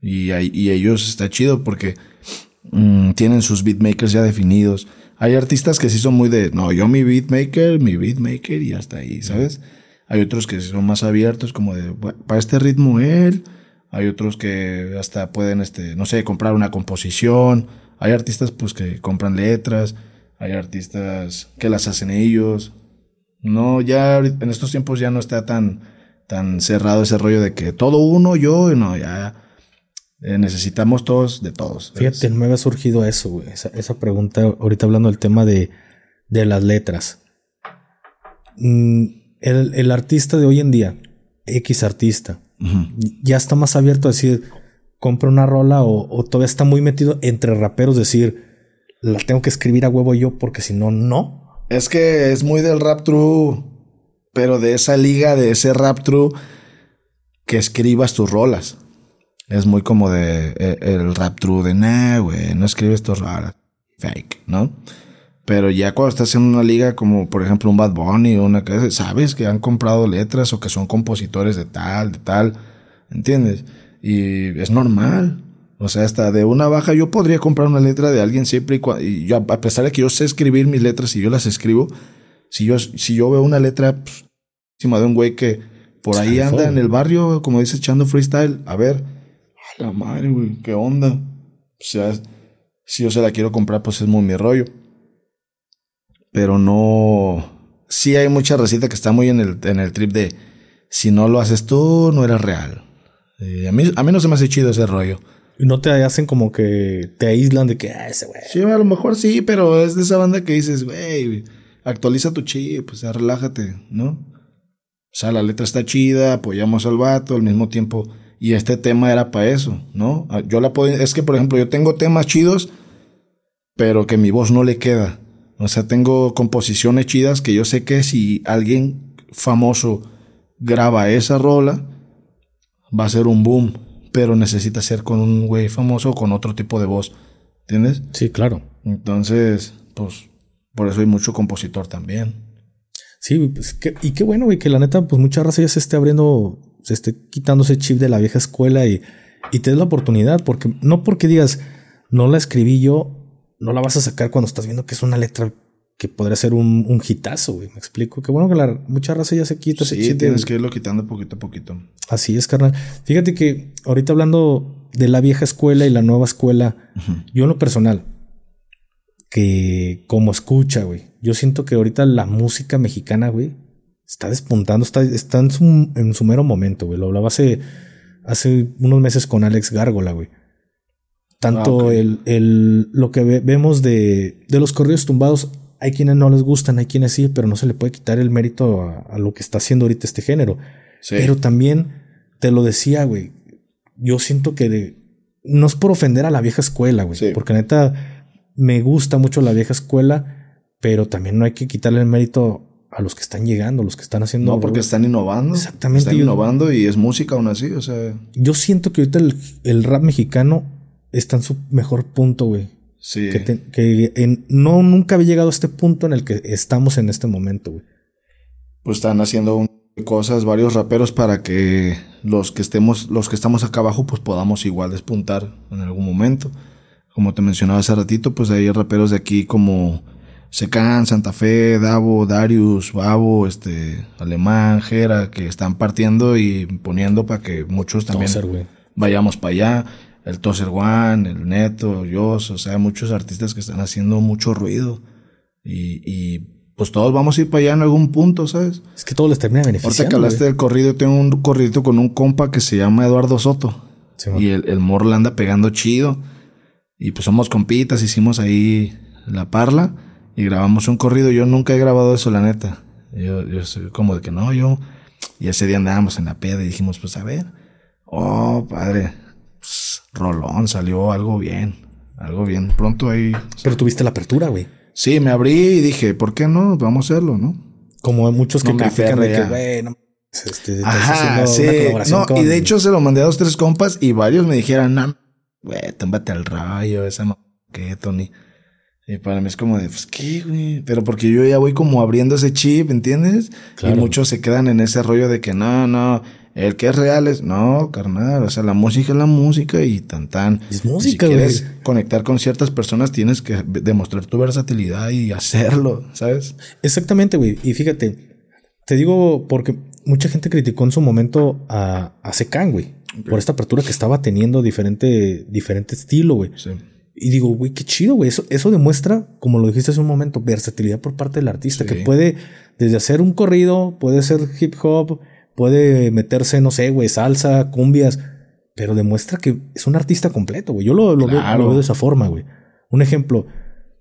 y, ellos está chido porque mm, tienen sus beatmakers ya definidos. Hay artistas que sí son muy de, no, yo mi beatmaker, mi beatmaker y hasta ahí, ¿sabes? Hay otros que son más abiertos, como de, "Bu- para este ritmo él. Hay otros que hasta pueden, este, no sé, comprar una composición. Hay artistas, pues, que compran letras. Hay artistas que las hacen ellos. No, ya en estos tiempos ya no está tan, tan cerrado ese rollo de que todo uno, yo, no, ya eh, necesitamos todos de todos. Fíjate, no me había surgido eso, güey. Esa, esa pregunta, ahorita hablando del tema de, de las letras. Mm, El, el artista de hoy en día, X artista, ya está más abierto a decir, compra una rola o, todavía está muy metido entre raperos, decir, la tengo que escribir a huevo yo porque si no, no. Es que es muy del rap true, pero de esa liga, de ese rap true, que escribas tus rolas. Es muy como de eh, el rap true de, nah, güey, no escribes tus rolas. Fake, ¿no? Pero ya cuando estás en una liga como, por ejemplo, un Bad Bunny o una cosa, sabes que han comprado letras o que son compositores de tal, de tal, ¿entiendes? Y es normal. O sea, hasta de una baja yo podría comprar una letra de alguien siempre y, y yo, a pesar de que yo sé escribir mis letras y yo las escribo, Si yo, si yo veo una letra pues, encima de un güey que por ahí anda en el barrio, como dice, echando freestyle, a ver, a la madre, güey, ¿qué onda? O sea, si yo se la quiero comprar, pues es muy mi rollo. Pero no. Sí hay mucha receta que está muy en el, en el trip de si no lo haces tú, no eres real. Eh, a, mí, a mí no se me hace chido ese rollo. Y no te hacen como que te aíslan de que, ah, ese güey. Sí, a lo mejor sí, pero es de esa banda que dices, güey, actualiza tu chip, pues ya relájate, ¿no? O sea, la letra está chida, apoyamos al vato al mismo tiempo. Y este tema era para eso, ¿no? Ah, Yo la puedo. Es que, por ejemplo, yo tengo temas chidos, pero que mi voz no le queda. O sea, tengo composiciones chidas que yo sé que si alguien famoso graba esa rola, va a ser un boom. Pero necesita ser con un güey famoso o con otro tipo de voz. ¿Entiendes? Sí, claro. Entonces, pues, por eso hay mucho compositor también. Sí, pues, que- y qué bueno, güey, que la neta, pues mucha raza ya se esté abriendo, se esté quitando ese chip de la vieja escuela y, y te des la oportunidad, porque no porque digas, no la escribí yo, no la vas a sacar cuando estás viendo que es una letra que podría ser un, un hitazo, güey. Me explico. Qué bueno que la, mucha raza ya se quita ese Sí, chip. tienes del- que irlo quitando poquito a poquito. Así es, carnal. Fíjate que ahorita hablando de la vieja escuela y la nueva escuela, yo en lo personal, que como escucha, güey, yo siento que ahorita la música mexicana, güey, está despuntando, está, está en, su, en su mero momento, güey. Lo hablaba hace, hace unos meses con Alex Gárgola, güey. Tanto Ah, el, el, lo que ve- vemos de, de los corridos tumbados, hay quienes no les gustan, hay quienes sí, pero no se le puede quitar el mérito a, a lo que está haciendo ahorita este género. Sí. Pero también te lo decía, güey. Yo siento que de- no es por ofender a la vieja escuela, güey. Sí. Porque neta me gusta mucho la vieja escuela, pero también no hay que quitarle el mérito a los que están llegando, los que están haciendo. no, porque están innovando. Exactamente, Están yo- innovando y es música aún así, o sea. Yo siento que ahorita el, el rap mexicano está en su mejor punto, güey. Sí. Que, te- que en- no nunca había llegado a este punto en el que estamos en este momento, güey. Pues están haciendo un- cosas varios raperos para que los que estemos, los que estamos acá abajo, pues podamos igual despuntar en algún momento. Como te mencionaba hace ratito, pues hay raperos de aquí como Secan, Santa Fe, Davo, Darius, Babo, este, Alemán, Jera, que están partiendo y poniendo para que muchos también vayamos para allá. El Tozer One, el Neto, Yos, o sea, muchos artistas que están haciendo mucho ruido. Y, y pues todos vamos a ir para allá en algún punto, ¿sabes? Es que todo les termina Ahorita beneficiando. que hablaste güey. del corrido, tengo un corridito con un compa que se llama Eduardo Soto. Sí, y el, el morro anda pegando chido. Y pues somos compitas, hicimos ahí la parla y grabamos un corrido. Yo nunca he grabado eso, la neta. Yo, yo soy como de que no, yo. Y ese día andábamos en la peda y dijimos, pues a ver. Oh, padre. Pues, rolón, salió algo bien. Algo bien. Pronto ahí. Pero tuviste la apertura, güey. Sí, me abrí y dije, ¿por qué no? Vamos a hacerlo, ¿no? Como muchos que No critican de que, güey, no este, estás Ajá, sí. No, con- y de hecho se lo mandé a dos, tres compas y varios me dijeron, no, güey, túmbate al rayo, esa ma- ¿qué, Tony? Y para mí es como de, pues, ¿qué, güey? Pero porque yo ya voy como abriendo ese chip, ¿entiendes? Claro. Y muchos se quedan en ese rollo de que no, no, el que es real es, no, carnal, o sea, la música es la música y tan tan. Es música, si güey. quieres conectar con ciertas personas, tienes que demostrar tu versatilidad y hacerlo, ¿sabes? Exactamente, güey. Y fíjate, te digo porque mucha gente criticó en su momento a, a Secan, güey. Por esta apertura que estaba teniendo diferente, diferente estilo, güey. Sí. Y digo, güey, qué chido, güey. Eso, eso demuestra, como lo dijiste hace un momento, versatilidad por parte del artista, Sí. que puede desde hacer un corrido, puede ser hip hop, puede meterse, no sé, güey, salsa, cumbias, pero demuestra que es un artista completo, güey. Yo lo, lo veo, Claro. lo veo de esa forma, güey. Un ejemplo,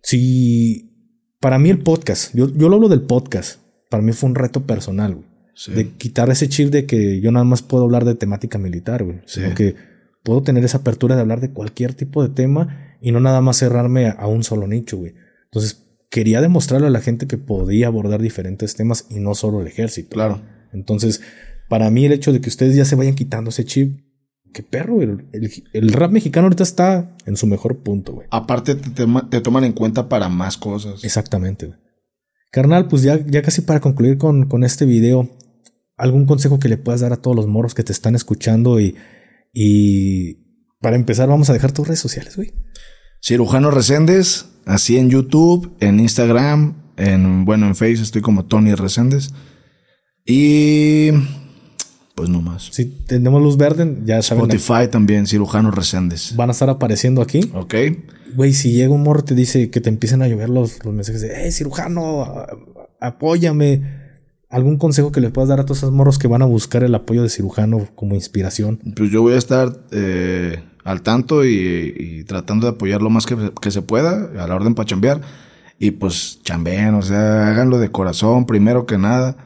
si para mí el podcast, yo, yo lo hablo del podcast, para mí fue un reto personal, güey. Sí. De quitar ese chip de que yo nada más puedo hablar de temática militar, güey. Sí. Sino que puedo tener esa apertura de hablar de cualquier tipo de tema y no nada más cerrarme a, a un solo nicho, güey. Entonces, quería demostrarle a la gente que podía abordar diferentes temas y no solo el ejército. Claro. Entonces, para mí el hecho de que ustedes ya se vayan quitando ese chip, qué perro. El, el- el rap mexicano ahorita está en su mejor punto, güey. Aparte te, te- te toman en cuenta para más cosas. Exactamente, güey. Carnal, pues ya, ya casi para concluir con, con este video, algún consejo que le puedas dar a todos los morros que te están escuchando y, y para empezar vamos a dejar tus redes sociales, güey. Cirujano Reséndez, así en YouTube, en Instagram, En, bueno, en Face estoy como Tony Reséndez. Y pues no más. Si tenemos luz verde, ya saben. Spotify también, Cirujano Reséndez. Van a estar apareciendo aquí. Ok. Güey, si llega un morro te dice que te empiecen a llover los, los mensajes de, hey, cirujano, a- apóyame. ¿Algún consejo que le puedas dar a todos esos morros que van a buscar el apoyo de cirujano como inspiración? Pues yo voy a estar eh, al tanto y, y tratando de apoyar lo más que, que se pueda, a la orden para chambear. Y pues chambeen, o sea, háganlo de corazón, primero que nada.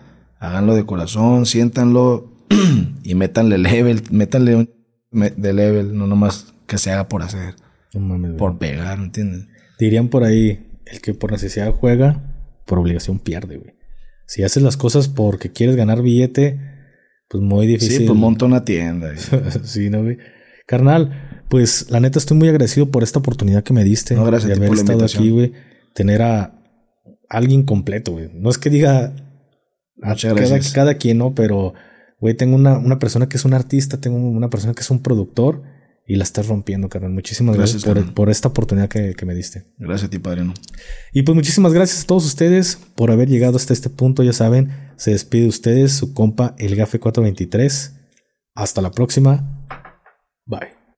Háganlo de corazón, siéntanlo y métanle level, métanle un de level, no nomás que se haga por hacer, No mames, güey. por pegar, ¿me entiendes? Dirían por ahí, el que por necesidad juega, por obligación pierde, güey. Si haces las cosas porque quieres ganar billete, pues muy difícil. Sí, pues monta una tienda. sí, ¿no, güey? Carnal, pues la neta estoy muy agradecido por esta oportunidad que me diste. No, gracias de haber por estado aquí, güey. Tener a alguien completo, güey. No es que diga a Muchas cada, gracias. cada quien, ¿no? Pero, güey, tengo una, una persona que es un artista, tengo una persona que es un productor y la estás rompiendo, carnal. Muchísimas gracias, Gracias, por, por esta oportunidad que, que me diste. Gracias a ti, padrino. Y pues muchísimas gracias a todos ustedes por haber llegado hasta este punto. Ya saben, se despide de ustedes su compa El Gafe 423. Hasta la próxima. Bye.